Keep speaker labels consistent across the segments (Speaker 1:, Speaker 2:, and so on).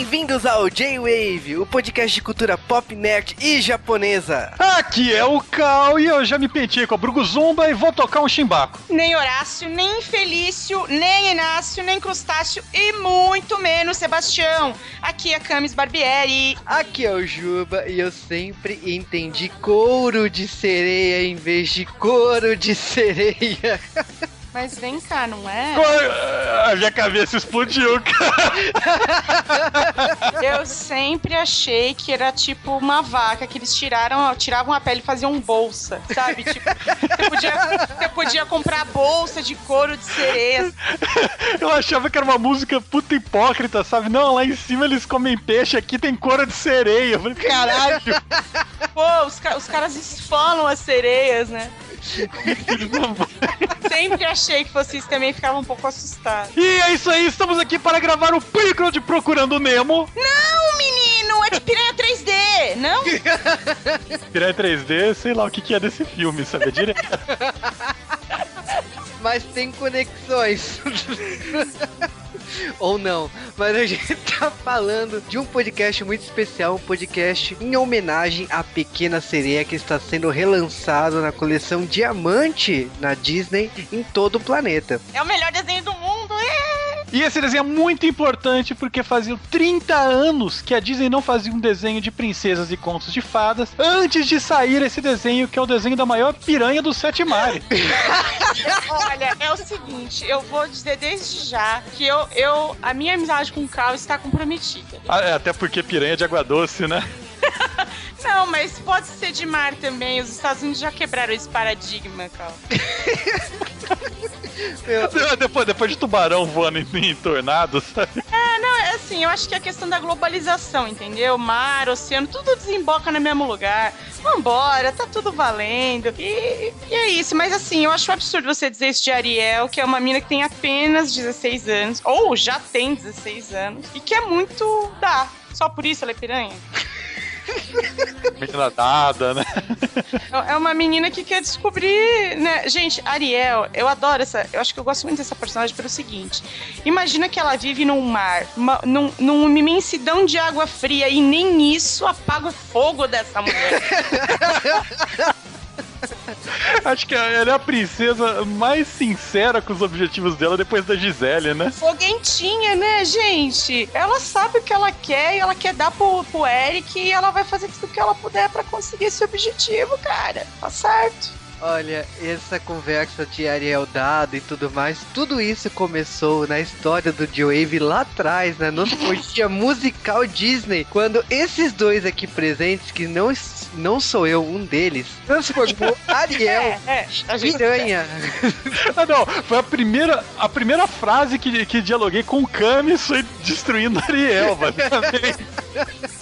Speaker 1: Bem-vindos ao J-Wave, o podcast de cultura pop, nerd e japonesa.
Speaker 2: Aqui é o Cal e eu já me pentei com a Bruguzumba e vou tocar um chimbaco.
Speaker 3: Nem Horácio, nem Felício, nem Inácio, nem Crustáceo e muito menos Sebastião. Aqui é Camis Barbieri.
Speaker 1: Aqui é o Juba e eu sempre entendi couro de sereia em vez de couro de sereia.
Speaker 3: Mas vem cá, não é?
Speaker 2: A minha cabeça explodiu, cara.
Speaker 3: Eu sempre achei que era tipo uma vaca que eles tiraram, tiravam a pele e faziam bolsa, sabe? Tipo, você podia, você podia comprar bolsa de couro de sereia.
Speaker 2: Eu achava que era uma música puta hipócrita, sabe? Não, lá em cima eles comem peixe, aqui tem couro de sereia. Eu falei, caralho.
Speaker 3: Pô, os, os caras esfolam as sereias, né? Sempre achei que isso também, ficava um pouco assustado.
Speaker 2: E é isso aí, estamos aqui para gravar o Piccolo de Procurando Nemo.
Speaker 3: Não, menino, é de Piranha 3D, não?
Speaker 2: Piranha 3D, sei lá o que, que é desse filme, sabe? Direto.
Speaker 1: Mas tem conexões. Ou não, mas a gente tá falando de um podcast muito especial, um podcast em homenagem à Pequena Sereia que está sendo relançado na coleção Diamante na Disney em todo o planeta.
Speaker 3: É o melhor desenho do mundo, é!
Speaker 2: E esse desenho é muito importante porque fazia 30 anos que a Disney não fazia um desenho de princesas e contos de fadas antes de sair esse desenho, que é o desenho da maior piranha do Sete Mares.
Speaker 3: Olha, é o seguinte, eu vou dizer desde já que eu, eu a minha amizade com o Carl está comprometida.
Speaker 2: Ah, é, até porque piranha é de água doce, né?
Speaker 3: Não, mas pode ser de mar também. Os Estados Unidos já quebraram esse paradigma, Carl.
Speaker 2: depois, depois de tubarão voando em, em tornados, sabe?
Speaker 3: É, não, é assim, eu acho que é a questão da globalização, entendeu? Mar, oceano, tudo desemboca no mesmo lugar. Vambora, tá tudo valendo. E, e é isso. Mas assim, eu acho um absurdo você dizer isso de Ariel, que é uma mina que tem apenas 16 anos, ou já tem 16 anos, e que é muito da. Só por isso ela é piranha.
Speaker 2: Menina dada, né?
Speaker 3: É uma menina que quer descobrir, né? Gente, Ariel, eu adoro essa. Eu acho que eu gosto muito dessa personagem pelo seguinte: imagina que ela vive num mar, uma, num, numa imensidão de água fria, e nem isso apaga o fogo dessa mulher.
Speaker 2: Acho que ela é a princesa mais sincera com os objetivos dela depois da Gisele, né?
Speaker 3: Foguentinha, né, gente? Ela sabe o que ela quer e ela quer dar pro, pro Eric e ela vai fazer tudo o que ela puder para conseguir esse objetivo, cara. Tá certo.
Speaker 1: Olha, essa conversa de Ariel Dado e tudo mais, tudo isso começou na história do J-Wave lá atrás, na nostalgia musical Disney, quando esses dois aqui presentes, que não, não sou eu, um deles, transformou Ariel
Speaker 3: É, é, gente-
Speaker 1: piranha.
Speaker 2: Ah, não, foi a primeira, a primeira frase que, que dialoguei com o Camis foi destruindo Ariel, basicamente.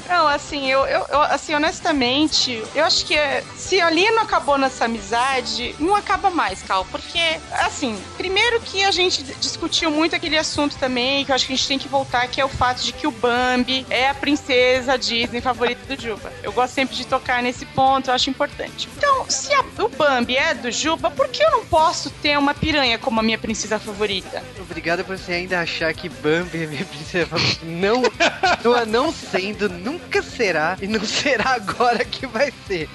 Speaker 3: Não, assim, eu, eu, eu- assim, honestamente, eu acho que é, se ali não acabou nessa amizade, não acaba mais, Cal. Porque, assim, primeiro que a gente discutiu muito aquele assunto também, que eu acho que a gente tem que voltar, que é o fato de que o Bambi é a princesa Disney favorita do Juba. Eu gosto sempre de tocar nesse ponto, eu acho importante. Então, se a- o Bambi é do Juba, por que eu não posso ter uma piranha como a minha princesa favorita?
Speaker 1: Obrigado por você ainda achar que Bambi é minha princesa favorita. Não, não, não sendo, nunca será, e não será agora que vai ser.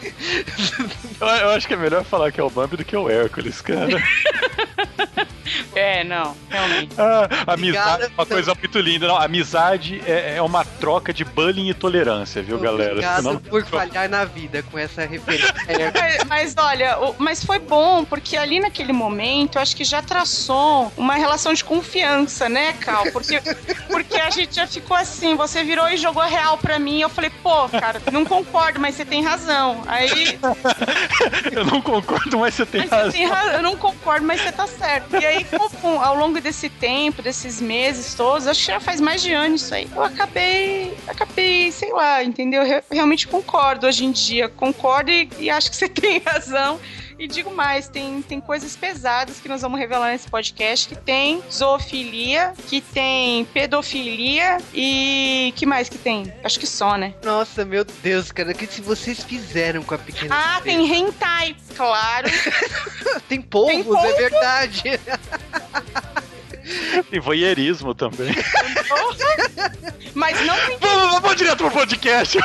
Speaker 2: Eu, eu acho que é melhor falar que é o Bambi do que o Hércules, cara.
Speaker 3: É, não, realmente.
Speaker 2: Ah, amizade é uma coisa muito linda. Não, amizade é, é uma troca de bullying e tolerância, viu, galera?
Speaker 1: Obrigado
Speaker 2: Senão-
Speaker 1: por falhar na vida com essa referência. É,
Speaker 3: Mas, mas olha, o- mas foi bom, porque ali naquele momento, eu acho que já traçou uma relação de confiança, né, Cal? Porque, porque a gente já ficou assim, você virou e jogou real pra mim, eu falei, pô, cara, não concordo, mas você tem razão. Aí,
Speaker 2: Eu não concordo, mas você tem
Speaker 3: mas você
Speaker 2: razão.
Speaker 3: tem razão, eu não concordo, mas você tá certo. E aí, com- ao longo desse tempo, desses meses todos, acho que já faz mais de ano isso aí, eu acabei, acabei, sei lá, entendeu? Re- realmente concordo hoje em dia, concordo e, e acho que você tem razão. E digo mais, tem, tem coisas pesadas que nós vamos revelar nesse podcast, que tem zoofilia, que tem pedofilia e que mais que tem? Acho que só, né?
Speaker 1: Nossa, meu Deus, cara, o que se vocês fizeram com a pequena
Speaker 3: Ah,
Speaker 1: sereia?
Speaker 3: tem hentai, claro.
Speaker 1: Tem polvos,
Speaker 3: tem polvo.
Speaker 1: é verdade.
Speaker 2: Tem voyeurismo também.
Speaker 3: Mas não
Speaker 2: Vamos, vamos direto pro podcast.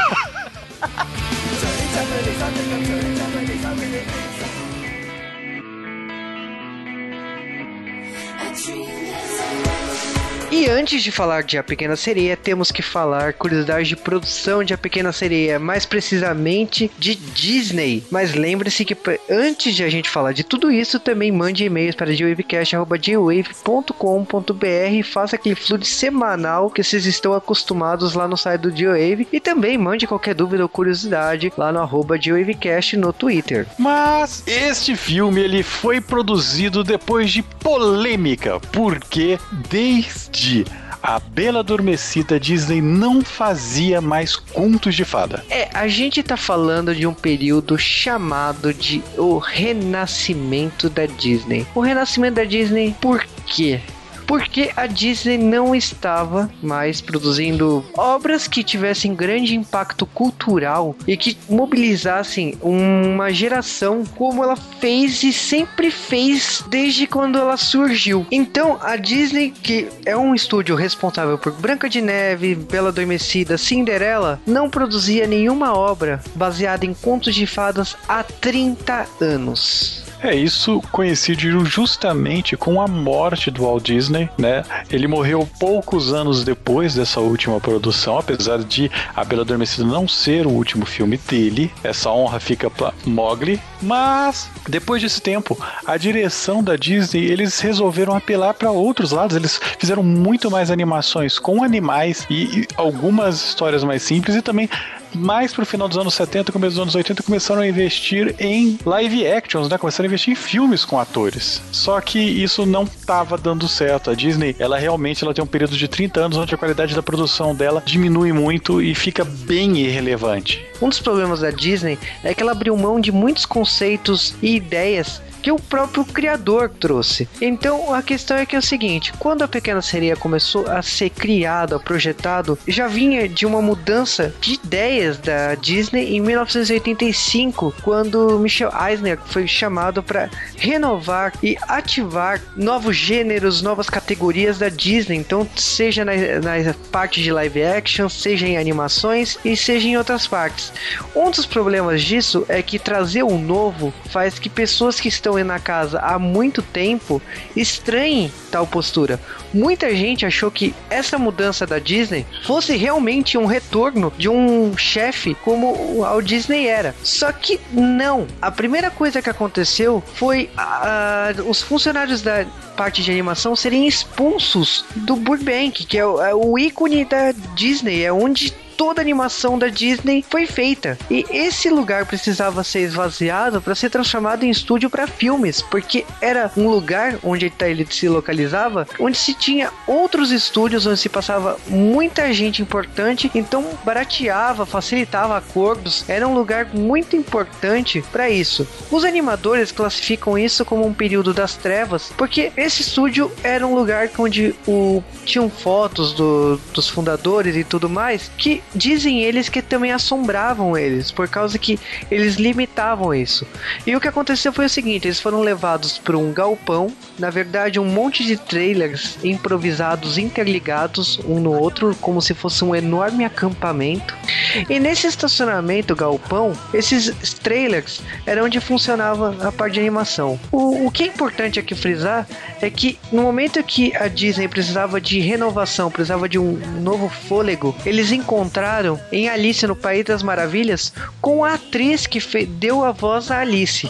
Speaker 1: E antes de falar de A Pequena Sereia, temos que falar curiosidades de produção de A Pequena Sereia, mais precisamente de Disney. Mas lembre-se que antes de a gente falar de tudo isso, também mande e-mails para geowavecast.com.br e faça aquele fluxo semanal que vocês estão acostumados lá no site do Geowave. E também mande qualquer dúvida ou curiosidade lá no arroba Geowavecast no Twitter.
Speaker 2: Mas este filme ele foi produzido depois de polêmica, porque desde a Bela Adormecida Disney não fazia mais contos de fada.
Speaker 1: É, a gente tá falando de um período chamado de o renascimento da Disney. O renascimento da Disney, por quê? Porque a Disney não estava mais produzindo obras que tivessem grande impacto cultural e que mobilizassem uma geração como ela fez e sempre fez desde quando ela surgiu. Então, a Disney, que é um estúdio responsável por Branca de Neve, Bela Adormecida, Cinderela, não produzia nenhuma obra baseada em contos de fadas há 30 anos.
Speaker 2: É, isso coincidiu justamente com a morte do Walt Disney, né? Ele morreu poucos anos depois dessa última produção, apesar de A Bela Adormecida não ser o último filme dele. Essa honra fica para Mowgli. Mas, depois desse tempo, a direção da Disney, eles resolveram apelar para outros lados. Eles fizeram muito mais animações com animais e, e algumas histórias mais simples e também mais pro final dos anos 70, começo dos anos 80, começaram a investir em live actions, né? Começaram a investir em filmes com atores. Só que isso não estava dando certo. A Disney, ela realmente ela tem um período de 30 anos onde a qualidade da produção dela diminui muito e fica bem irrelevante.
Speaker 1: Um dos problemas da Disney é que ela abriu mão de muitos conceitos e ideias que o próprio criador trouxe. Então a questão é que é o seguinte: quando a Pequena Sereia começou a ser criado, projetado, já vinha de uma mudança de ideias da Disney em 1985, quando Michel Eisner foi chamado para renovar e ativar novos gêneros, novas categorias da Disney. Então, seja na, na parte de live action, seja em animações e seja em outras partes. Um dos problemas disso é que trazer o um novo faz que pessoas que estão estão na casa há muito tempo estranhem tal postura. Muita gente achou que essa mudança da Disney fosse realmente um retorno de um chefe como o Disney era. Só que não. A primeira coisa que aconteceu foi uh, os funcionários da parte de animação serem expulsos do Burbank, que é o, é o ícone da Disney, é onde toda a animação da Disney foi feita. E esse lugar precisava ser esvaziado para ser transformado em estúdio para filmes, porque era um lugar onde ele se localizava, onde se tinha outros estúdios, onde se passava muita gente importante, então barateava, facilitava acordos, era um lugar muito importante para isso. Os animadores classificam isso como um período das trevas, porque esse estúdio era um lugar onde o, tinham fotos do, dos fundadores e tudo mais que dizem eles que também assombravam eles, por causa que eles limitavam isso. E o que aconteceu foi o seguinte: eles foram levados para um galpão, na verdade, um monte de trailers improvisados, interligados um no outro, como se fosse um enorme acampamento. E nesse estacionamento, galpão, esses trailers eram onde funcionava a parte de animação. O, o que é importante aqui frisar é que no momento que a Disney precisava de renovação, precisava de um novo fôlego, eles encontraram encontraram em Alice no País das Maravilhas com a atriz que deu a voz a Alice.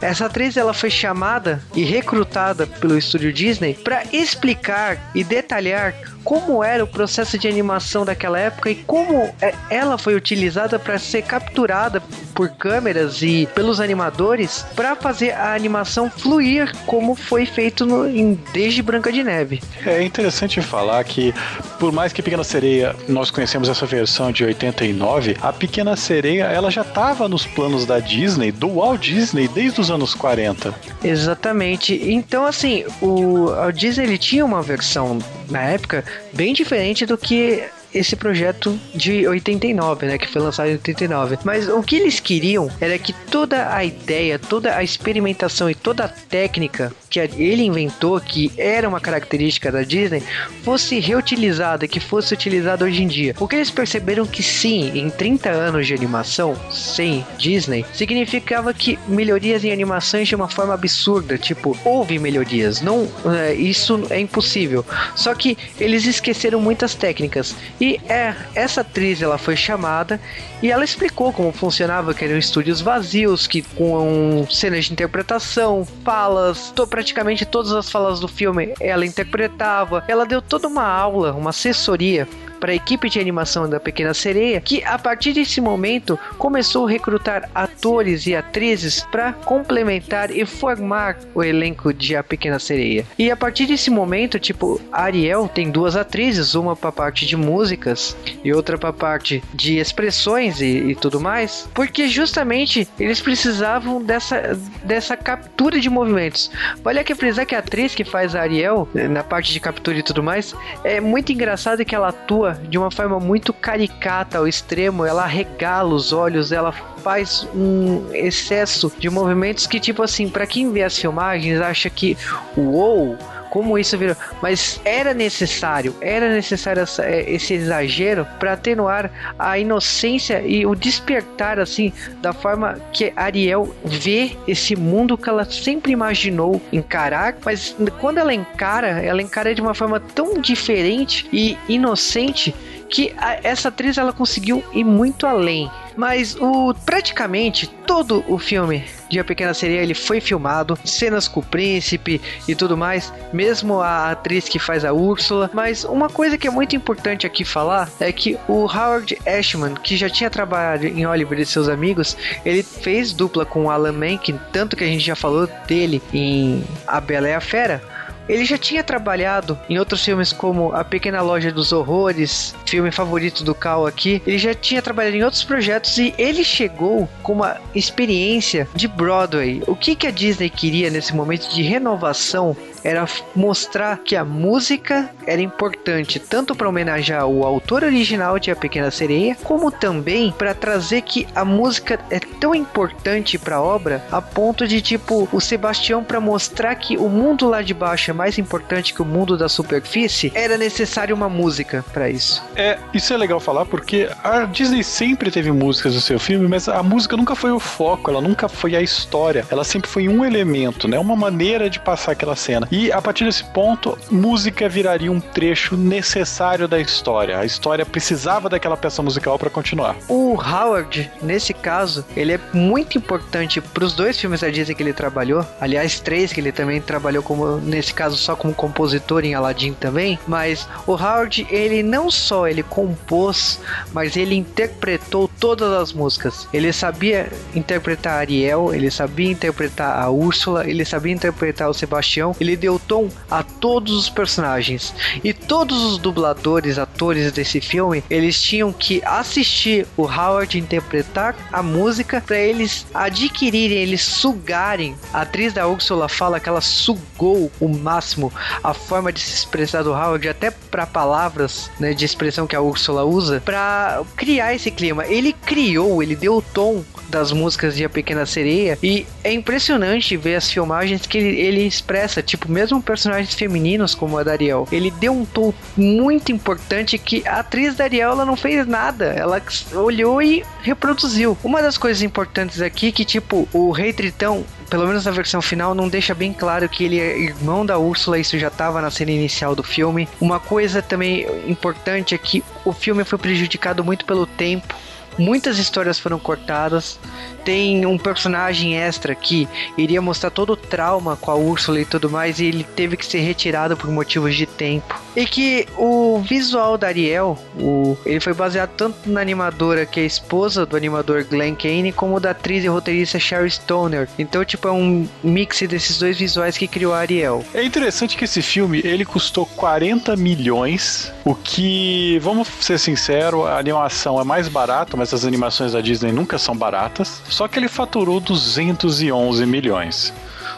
Speaker 1: Essa atriz ela foi chamada e recrutada pelo estúdio Disney para explicar e detalhar como era o processo de animação daquela época e como é, ela foi utilizada para ser capturada por câmeras e pelos animadores para fazer a animação fluir como foi feito no, em, desde Branca de Neve.
Speaker 2: É interessante falar que, por mais que Pequena Sereia nós conhecemos essa versão de 89, a Pequena Sereia ela já estava nos planos da Disney, do Walt Disney, desde os anos 40.
Speaker 1: Exatamente. Então, assim, o, o Disney ele tinha uma versão na época bem diferente do que esse projeto de 89, né, que foi lançado em 89. Mas o que eles queriam era que toda a ideia, toda a experimentação e toda a técnica que ele inventou, que era uma característica da Disney, fosse reutilizada, que fosse utilizada hoje em dia. Porque eles perceberam que sim, em 30 anos de animação sem Disney, significava que melhorias em animações de uma forma absurda, tipo, houve melhorias, não, é, isso é impossível. Só que eles esqueceram muitas técnicas. E é, essa atriz ela foi chamada e ela explicou como funcionava, que eram estúdios vazios, que com cenas de interpretação, falas, to, praticamente todas as falas do filme ela interpretava. Ela deu toda uma aula, uma assessoria para a equipe de animação da Pequena Sereia, que a partir desse momento começou a recrutar atores e atrizes para complementar e formar o elenco de A Pequena Sereia. E a partir desse momento, tipo, Ariel tem duas atrizes, uma para parte de músicas e outra para parte de expressões e, e tudo mais, porque justamente eles precisavam dessa, dessa captura de movimentos. Vale aqui frisar que a atriz que faz a Ariel, na parte de captura e tudo mais, é muito engraçado que ela atua de uma forma muito caricata ao extremo, ela regala os olhos, ela faz um excesso de movimentos que, tipo assim, para quem vê as filmagens, acha que, uou, como isso virou. Mas era necessário, era necessário é, esse exagero para atenuar a inocência e o despertar, assim, da forma que Ariel vê esse mundo que ela sempre imaginou encarar, mas quando ela encara, ela encara de uma forma tão diferente e inocente que a, essa atriz ela conseguiu ir muito além. Mas o praticamente todo o filme de A Pequena Sereia ele foi filmado, cenas com o príncipe e tudo mais, mesmo a atriz que faz a Úrsula. Mas uma coisa que é muito importante aqui falar é que o Howard Ashman, que já tinha trabalhado em Oliver e seus amigos, ele fez dupla com o Alan Menken, tanto que a gente já falou dele em A Bela e a Fera. Ele já tinha trabalhado em outros filmes como A Pequena Loja dos Horrores, filme favorito do Cal aqui. Ele já tinha trabalhado em outros projetos e ele chegou com uma experiência de Broadway. O que, que a Disney queria nesse momento de renovação era mostrar que a música era importante tanto para homenagear o autor original de A Pequena Sereia, como também para trazer que a música é tão importante para a obra a ponto de tipo o Sebastião para mostrar que o mundo lá de baixo é mais importante que o mundo da superfície, era necessário uma música para isso.
Speaker 2: É, isso é legal falar porque a Disney sempre teve músicas no seu filme, mas a música nunca foi o foco, ela nunca foi a história, ela sempre foi um elemento, né, uma maneira de passar aquela cena. E a partir desse ponto, música viraria um trecho necessário da história. A história precisava daquela peça musical para continuar.
Speaker 1: O Howard, nesse caso, ele é muito importante para os dois filmes da Disney que ele trabalhou. Aliás, três que ele também trabalhou como nesse caso só como compositor em Aladdin também. Mas o Howard, ele não só ele compôs, mas ele interpretou todas as músicas. Ele sabia interpretar Ariel, ele sabia interpretar a Úrsula, ele sabia interpretar o Sebastião. Ele deu tom a todos os personagens. E todos os dubladores, atores desse filme, eles tinham que assistir o Howard interpretar a música para eles adquirirem, eles sugarem. A atriz da Úrsula fala que ela sugou o máximo a forma de se expressar do Howard, até para palavras né, de expressão que a Úrsula usa, para criar esse clima. Ele criou, ele deu o tom das músicas de A Pequena Sereia e é impressionante ver as filmagens que ele, ele expressa, tipo, mesmo personagens femininos como a Dariel, ele deu um tom muito importante que a atriz Dariel ela não fez nada, ela olhou e reproduziu. Uma das coisas importantes aqui que tipo o Rei Tritão pelo menos na versão final, não deixa bem claro que ele é irmão da Úrsula, isso já estava na cena inicial do filme. Uma coisa também importante é que o filme foi prejudicado muito pelo tempo. Muitas histórias foram cortadas. Tem um personagem extra que iria mostrar todo o trauma com a Úrsula e tudo mais, e ele teve que ser retirado por motivos de tempo. E que o visual da Ariel, o, ele foi baseado tanto na animadora que é esposa do animador Glenn Kane, como da atriz e roteirista Sherry Stoner. Então, tipo, é um mix desses dois visuais que criou a Ariel.
Speaker 2: É interessante que esse filme ele custou 40 milhões, o que, vamos ser sinceros, a animação é mais barata, mas as animações da Disney nunca são baratas. Só que ele faturou 211 milhões.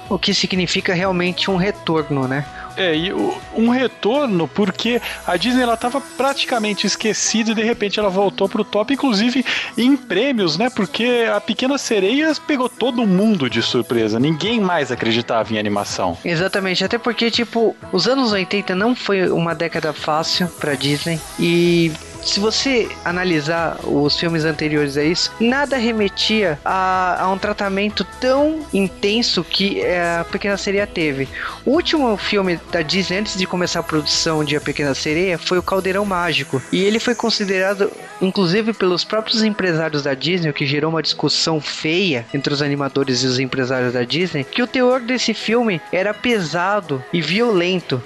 Speaker 1: O que significa realmente um retorno, né?
Speaker 2: É, e um retorno porque a Disney ela tava praticamente esquecida e de repente ela voltou pro top, inclusive em prêmios, né? Porque a Pequena Sereia pegou todo mundo de surpresa. Ninguém mais acreditava em animação.
Speaker 1: Exatamente, até porque, tipo, os anos 80 não foi uma década fácil pra Disney e se você analisar os filmes anteriores a isso, nada remetia a, a um tratamento tão intenso que é, a Pequena Sereia teve. O último filme da Disney antes de começar a produção de A Pequena Sereia foi o Caldeirão Mágico e ele foi considerado, inclusive pelos próprios empresários da Disney, o que gerou uma discussão feia entre os animadores e os empresários da Disney, que o teor desse filme era pesado e violento.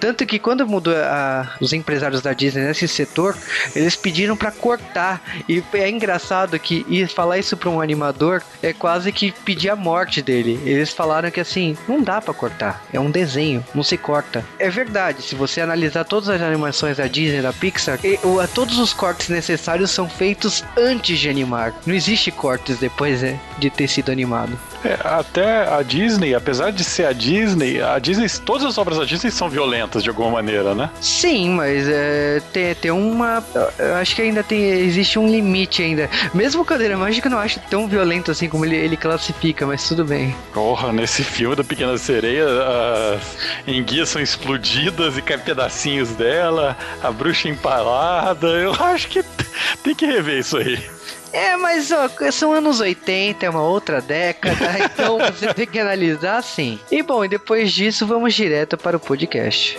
Speaker 1: Tanto que quando mudou a, os empresários da Disney nesse setor, eles pediram para cortar. E é engraçado que e falar isso para um animador é quase que pedir a morte dele. Eles falaram que assim, não dá para cortar. É um desenho, não se corta. É verdade, se você analisar todas as animações da Disney, da Pixar, e, todos os cortes necessários são feitos antes de animar. Não existe cortes depois né, de ter sido animado.
Speaker 2: É, até a Disney, apesar de ser a Disney, a Disney, todas as obras da Disney são violentas de alguma maneira, né?
Speaker 1: Sim, mas é, tem, tem uma. Eu acho que ainda tem. Existe um limite ainda. Mesmo o Cadeira Mágica eu não acho tão violento assim como ele, ele classifica, mas tudo bem.
Speaker 2: Porra, nesse filme da Pequena Sereia, as enguias são explodidas e caem pedacinhos dela, a bruxa empalada. Eu acho que tem que rever isso aí.
Speaker 1: É, mas ó, são anos 80, é uma outra década, então você tem que analisar assim. E bom, e depois disso vamos direto para o podcast.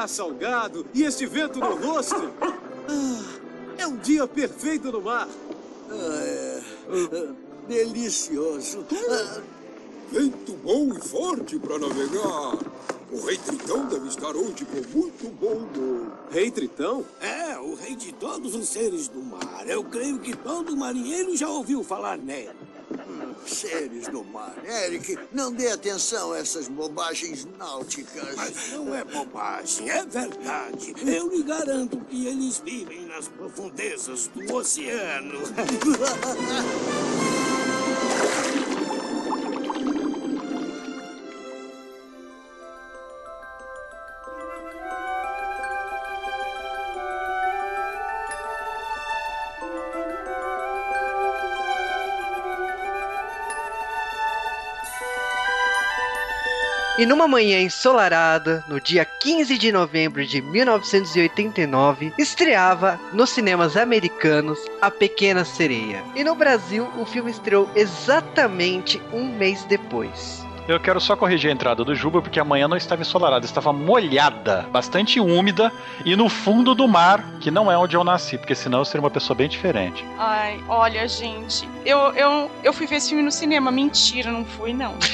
Speaker 4: Ar salgado e este vento no rosto. Ah, é um dia perfeito no mar.
Speaker 5: Ah, é, é, delicioso. Ah,
Speaker 6: vento bom e forte para navegar. O rei Tritão deve estar hoje com muito bom humor.
Speaker 4: Rei Tritão?
Speaker 5: É, o rei de todos os seres do mar. Eu creio que todo marinheiro já ouviu falar nele. Seres do mar. Eric, não dê atenção a essas bobagens náuticas. Mas não é bobagem, é verdade. Eu lhe garanto que eles vivem nas profundezas do oceano.
Speaker 1: E numa manhã ensolarada, no dia 15 de novembro de 1989, estreava nos cinemas americanos A Pequena Sereia. E no Brasil, o filme estreou exatamente um mês depois.
Speaker 2: Eu quero só corrigir a entrada do Juba, porque amanhã não estava ensolarada, estava molhada, bastante úmida e no fundo do mar, que não é onde eu nasci, porque senão eu seria uma pessoa bem diferente.
Speaker 3: Ai, olha, gente, eu, eu, eu fui ver esse filme no cinema. Mentira, não fui, não.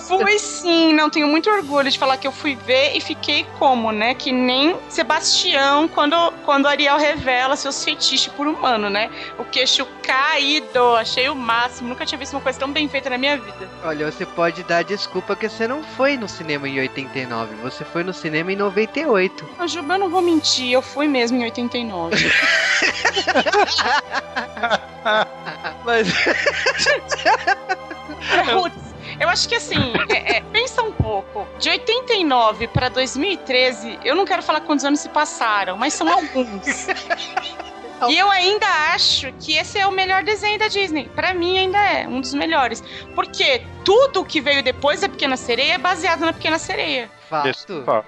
Speaker 3: fui sim, não tenho muito orgulho de falar que eu fui ver e fiquei como, né? Que nem Sebastião quando, quando Ariel revela seus fetiches por humano, né? O queixo caído, achei o máximo. Nunca tinha visto uma coisa tão bem feita na minha vida.
Speaker 1: Olha, você pode dar desculpa que você não foi no cinema em 89, você foi no cinema em 98.
Speaker 3: Mas, Juba, eu não vou mentir, eu fui mesmo em 89.
Speaker 1: Mas.
Speaker 3: Putz, eu acho que assim, é, é, pensa um pouco. De 89 para 2013, eu não quero falar quantos anos se passaram, mas são alguns. E eu ainda acho que esse é o melhor desenho da Disney. Para mim ainda é um dos melhores, porque tudo que veio depois da Pequena Sereia é baseado na Pequena Sereia.
Speaker 1: Fato.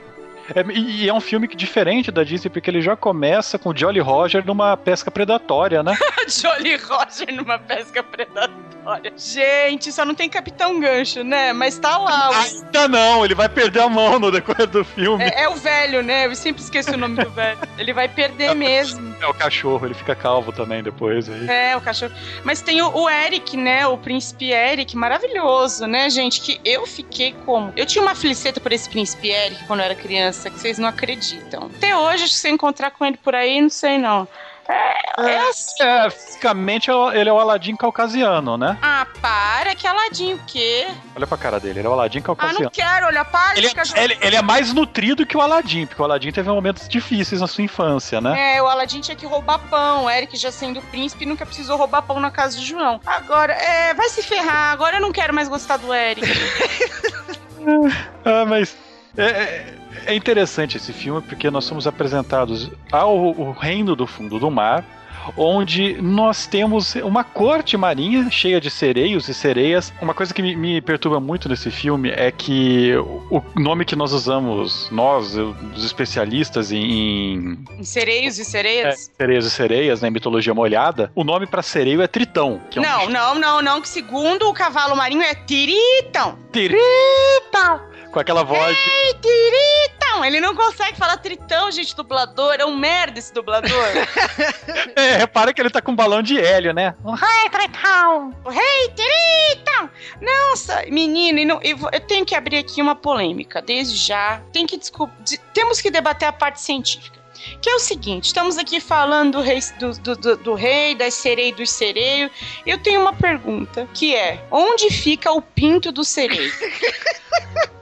Speaker 2: É, e é um filme que diferente da Disney, porque ele já começa com o Jolly Roger numa pesca predatória, né?
Speaker 3: Jolly Roger numa pesca predatória. Gente, só não tem Capitão Gancho, né? Mas tá lá.
Speaker 2: Ainda não, ele vai perder a mão no decorrer do filme.
Speaker 3: É, é o velho, né? Eu sempre esqueço o nome do velho. Ele vai perder é, mesmo.
Speaker 2: É o cachorro, ele fica calvo também depois. Aí.
Speaker 3: É, o cachorro. Mas tem o, o Eric, né? O príncipe Eric, maravilhoso, né, gente? Que eu fiquei como? Eu tinha uma fliceta por esse príncipe Eric quando eu era criança que vocês não acreditam. Até hoje, se você encontrar com ele por aí, não sei não. É, é assim.
Speaker 2: É, fisicamente ele é o Aladim caucasiano, né?
Speaker 3: Ah, para, que Aladim o quê?
Speaker 2: Olha pra cara dele, ele é o Aladim
Speaker 3: Ah,
Speaker 2: caucasiano.
Speaker 3: não quero olhar para.
Speaker 2: Ele
Speaker 3: fica
Speaker 2: é, ele, ele é mais nutrido que o Aladim, porque o Aladim teve momentos difíceis na sua infância, né?
Speaker 3: É, o Aladim tinha que roubar pão. O Eric, já sendo príncipe, nunca precisou roubar pão na casa de João. Agora, é, vai se ferrar. Agora eu não quero mais gostar do Eric.
Speaker 2: Ah, mas é, é- é interessante esse filme porque nós somos apresentados ao reino do fundo do mar, onde nós temos uma corte marinha cheia de sereios e sereias. Uma coisa que me, me perturba muito nesse filme é que o o nome que nós usamos, nós, os especialistas em, em
Speaker 3: sereios e
Speaker 2: é,
Speaker 3: sereias?
Speaker 2: sereias e sereias, na mitologia molhada, o nome pra sereio é Tritão. É um
Speaker 3: não,
Speaker 2: bicho
Speaker 3: não, não, não. Que segundo o cavalo marinho é tiritão.
Speaker 2: Tritão! Com aquela voz
Speaker 3: Ei, tiritão. Ele não consegue falar tritão, gente, dublador. É um merda esse dublador.
Speaker 2: É, repara que ele tá com um balão de hélio, né?
Speaker 3: O rei tiritão. Nossa, menino, não- eu, tenho que abrir aqui uma polêmica. Desde já, tem que temos que debater a parte científica. Que é o seguinte, estamos aqui falando do rei, do, do, do- do rei das sereias e dos sereios. Eu tenho uma pergunta, que é: onde fica o pinto do sereio?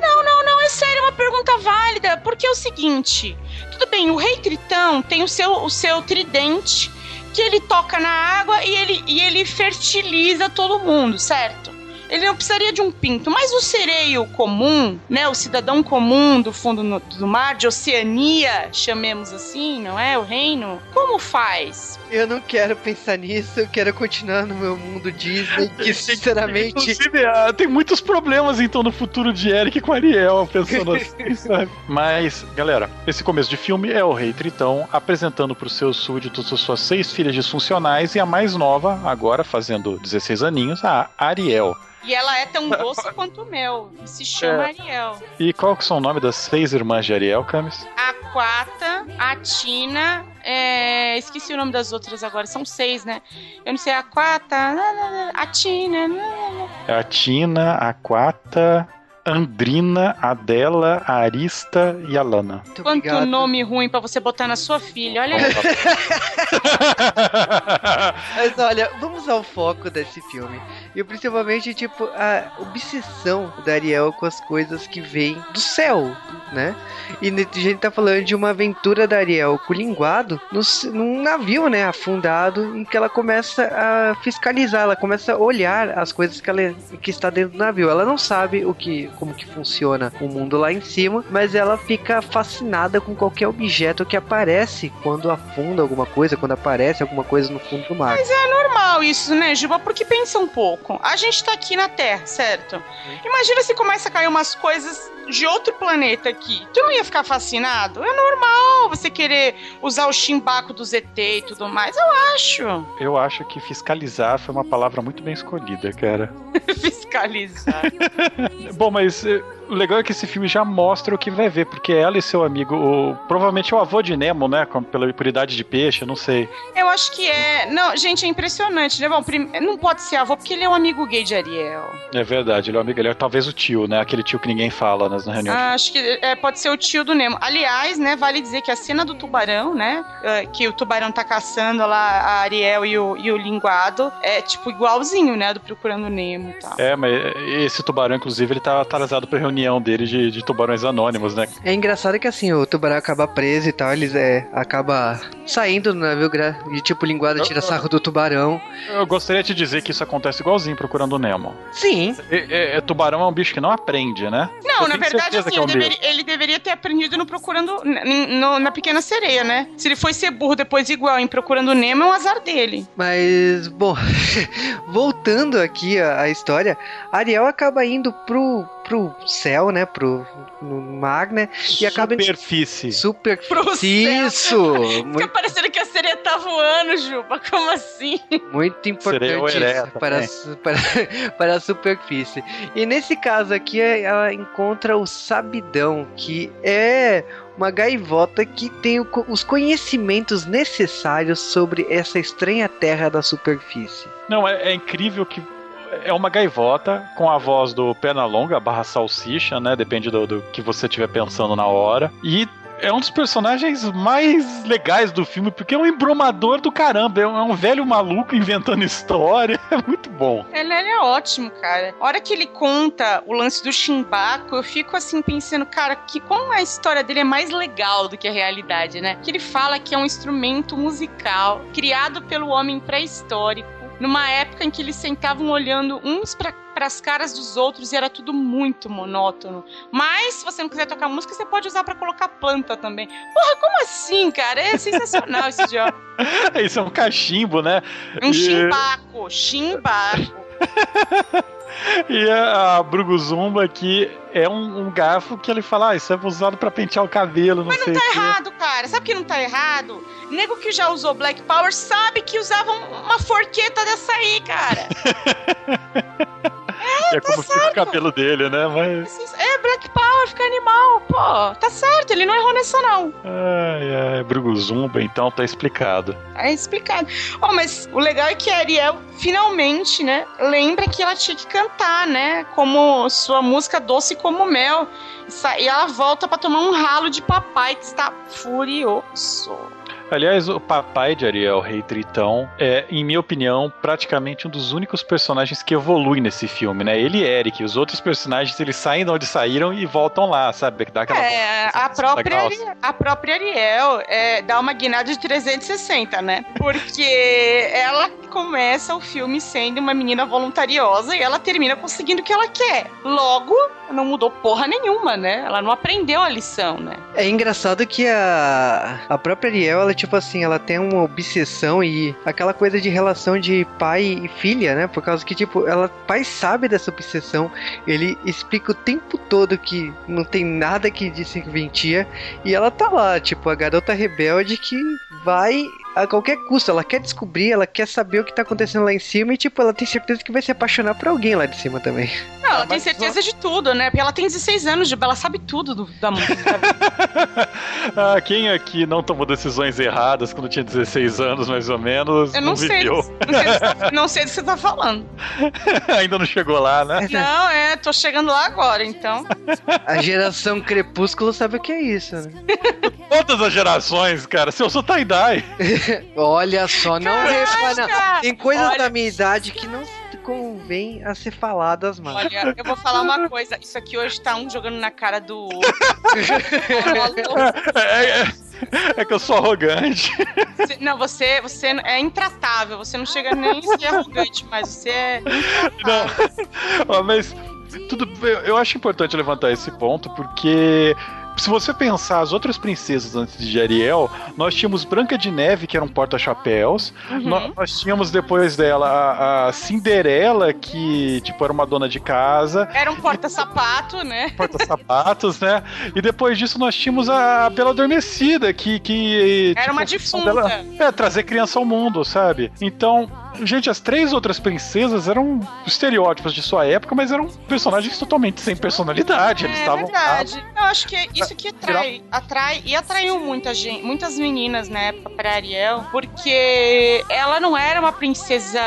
Speaker 3: Não, não, não, é sério, é uma pergunta válida, porque é o seguinte, tudo bem, o rei Tritão tem o seu, o seu tridente, que ele toca na água e ele, e ele fertiliza todo mundo, certo? Ele não precisaria de um pinto, mas o sereio comum, né, o cidadão comum do fundo no- do mar, de Oceania, chamemos assim, não é? O reino, como faz?
Speaker 1: Eu não quero pensar nisso, eu quero continuar no meu mundo Disney, que sinceramente.
Speaker 2: Inclusive, ah, tem muitos problemas então no futuro de Eric com Ariel, pensando assim, sabe? Mas, galera, esse começo de filme é o Rei Tritão apresentando para os seus súditos as suas seis filhas disfuncionais e a mais nova, agora fazendo 16 aninhos, a Ariel.
Speaker 3: E ela é tão doce quanto o mel, e se chama
Speaker 2: É.
Speaker 3: Ariel.
Speaker 2: E qual que são o nome das seis irmãs de Ariel, Camis?
Speaker 3: A Quata, a Tina, é, esqueci o nome das outras agora, são seis, né? Eu não sei, a Quata, a Tina,
Speaker 2: É a Tina, a Quata, Andrina, a Dela, a Arista e a Lana.
Speaker 1: Muito
Speaker 3: quanto
Speaker 1: obrigado.
Speaker 3: nome ruim pra você botar na sua filha, olha aí.
Speaker 1: Mas olha, vamos ao foco desse filme. E principalmente, tipo, a obsessão da Ariel com as coisas que vêm do céu, né? E a gente tá falando de uma aventura da Ariel com o linguado no, num navio, né? Afundado, em que ela começa a fiscalizar, ela começa a olhar as coisas que, ela, que está dentro do navio. Ela não sabe o que, como que funciona o mundo lá em cima, mas ela fica fascinada com qualquer objeto que aparece quando afunda alguma coisa, quando aparece alguma coisa no fundo do mar.
Speaker 3: normal isso, né, Juba? Porque pensa um pouco. A gente tá aqui na Terra, certo? Imagina se começa a cair umas coisas de outro planeta aqui. Tu não ia ficar fascinado? É normal você querer usar o chimbaco do ZT e tudo mais. Eu acho.
Speaker 2: Eu acho que fiscalizar foi uma palavra muito bem escolhida, cara.
Speaker 3: Fiscalizar.
Speaker 2: Bom, mas eh, o legal é que esse filme já mostra o que vai ver, porque ela e seu amigo, o- provavelmente o avô de Nemo, né? com- pela por idade de peixe, não sei.
Speaker 3: Eu acho que é. Não, gente, é impressionante, né? Bom, prim- não pode ser avô, porque ele é um amigo gay de Ariel.
Speaker 2: É verdade, ele é o amigo, ele é talvez o tio, né? Aquele tio que ninguém fala nas reuniões.
Speaker 3: Ah, acho que é, pode ser o tio do Nemo. Aliás, né, vale dizer que a cena do tubarão, né, é, que o tubarão tá caçando lá a Ariel e o, e o linguado, é tipo igualzinho, né, do Procurando Nemo e tal.
Speaker 2: É, mas esse tubarão, inclusive, ele tá atrasado pra reunião dele de, de tubarões anônimos, né?
Speaker 1: É engraçado que assim, o tubarão acaba preso e tal, eles é, acaba saindo do navio gra- e tipo, linguada tira sarro do tubarão.
Speaker 2: Eu gostaria de dizer que isso acontece igualzinho procurando o Nemo.
Speaker 1: Sim,
Speaker 2: E- e- e tubarão é um bicho que não aprende, né?
Speaker 3: Não,
Speaker 2: Eu
Speaker 3: na verdade, assim,
Speaker 2: que é um
Speaker 3: ele, deveria, ele deveria ter aprendido no Procurando. no- na Pequena Sereia, né? Se ele foi ser burro depois igual em Procurando Nemo, é um azar dele.
Speaker 1: mas, bom, voltando aqui à, à história, Ariel acaba indo pro, pro céu, né, pro no mar, né, e acaba
Speaker 2: Superfície.
Speaker 1: super...
Speaker 3: Pro céu.
Speaker 1: Isso!
Speaker 3: Fica
Speaker 1: Muito,
Speaker 3: parecendo que a sereia tá voando, Juba. Como assim?
Speaker 1: muito
Speaker 2: Sereia
Speaker 1: importante
Speaker 2: ereta,
Speaker 1: para, a
Speaker 2: né?
Speaker 1: su- para, para a superfície. E nesse caso aqui, ela encontra o Sabidão, que é uma gaivota que tem o os conhecimentos necessários sobre essa estranha terra da superfície.
Speaker 2: Não, é, é incrível que é uma gaivota com a voz do Pernalonga barra salsicha, né? Depende do, do que você estiver pensando na hora. E é um dos personagens mais legais do filme, porque é um embromador do caramba. É um, é um velho maluco inventando história. É muito bom.
Speaker 3: Ele, ele, é ótimo, cara. A hora que ele conta o lance do Chimbaco, eu fico assim pensando, cara, que como a história dele é mais legal do que a realidade, né? Que ele fala que é um instrumento musical criado pelo homem pré-histórico numa época em que eles sentavam olhando uns para as caras dos outros e era tudo muito monótono. Mas, se você não quiser tocar música, você pode usar para colocar planta também. Porra, como assim, cara? É sensacional esse jogo.
Speaker 2: Isso é um cachimbo, né?
Speaker 3: Um e... chimbaco, chimbaco.
Speaker 2: E a, a Bruguzumba aqui é um, um, garfo que ele fala, ah, isso é usado para pentear o cabelo, não
Speaker 3: Mas
Speaker 2: sei
Speaker 3: não tá errado, cara. Sabe que não tá errado? Nego que já usou Black Power sabe que usava uma forqueta dessa aí, cara.
Speaker 2: É, é tá como certo. fica o cabelo dele, né? Mas...
Speaker 3: É, Black Power, fica animal, pô. Tá certo, ele não errou nessa, não.
Speaker 2: Ai, ai, Bruguzumba, então tá explicado.
Speaker 3: Tá explicado. Oh, mas o legal é que a Ariel finalmente, né, lembra que ela tinha que cantar, né? Como sua música Doce como Mel. E ela volta para tomar um ralo de papai que está furioso.
Speaker 2: Aliás, o papai de Ariel, Rei Tritão, é, em minha opinião, praticamente um dos únicos personagens que evolui nesse filme, né? Ele e Eric, os outros personagens, eles saem de onde saíram e voltam lá, sabe?
Speaker 3: Dá aquela é, a própria, Ariel, a própria Ariel é, dá uma guinada de 360, né? Porque ela começa o filme sendo uma menina voluntariosa e ela termina conseguindo o que ela quer. Logo, não mudou porra nenhuma, né? Ela não aprendeu a lição, né?
Speaker 1: É engraçado que a, a própria Ariel, ela, tipo assim, ela tem uma obsessão e aquela coisa de relação de pai e filha, né? Por causa que, tipo, ela, pai sabe dessa obsessão, ele explica o tempo todo que não tem nada que desventia e ela tá lá, tipo, a garota rebelde que vai a qualquer custo. Ela quer descobrir, ela quer saber o que tá acontecendo lá em cima e, tipo, ela tem certeza que vai se apaixonar por alguém lá de cima também.
Speaker 3: Não, ela ah, tem certeza só... de tudo, né? Porque ela tem 16 anos, de ela sabe tudo do, da música.
Speaker 2: ah, quem aqui não tomou decisões erradas quando tinha 16 anos, mais ou menos?
Speaker 3: Eu não, não sei. Viveu. Não sei, tá, não sei do que você tá falando.
Speaker 2: Ainda não chegou lá, né?
Speaker 3: Não, é, tô chegando lá agora, então.
Speaker 1: A geração Crepúsculo sabe o que é isso, né?
Speaker 2: Todas as gerações, cara. Se eu sou tie-dye.
Speaker 1: Olha só, não repara. Tem coisas Olha... da minha idade que não convém a ser faladas mais.
Speaker 3: Olha, eu vou falar uma coisa. Isso aqui hoje tá um jogando na cara do outro.
Speaker 2: é, é, é, que eu sou arrogante.
Speaker 3: Você, não, você, você é intratável. Você não chega nem a ser arrogante, mas você é.
Speaker 2: Não, mas tudo, eu, eu acho importante levantar esse ponto porque se você pensar as outras princesas antes de Ariel, nós tínhamos Branca de Neve, que era um porta-chapéus. Uhum. Nós, nós, tínhamos depois dela a, a, Cinderela, que tipo era uma dona de casa.
Speaker 3: Era um porta-sapato, né?
Speaker 2: Porta-sapatos, né? E depois disso nós tínhamos a Bela Adormecida, que. que
Speaker 3: era tipo, uma defunta. Dela,
Speaker 2: é, trazer criança ao mundo, sabe? Então, Gente, as três outras princesas eram estereótipos de sua época, mas eram personagens totalmente sem personalidade. Eles é estavam.
Speaker 3: verdade. Eu acho que é isso que atrai, atrai e atraiu muita gente, muitas meninas na época para Ariel, porque ela não era uma princesa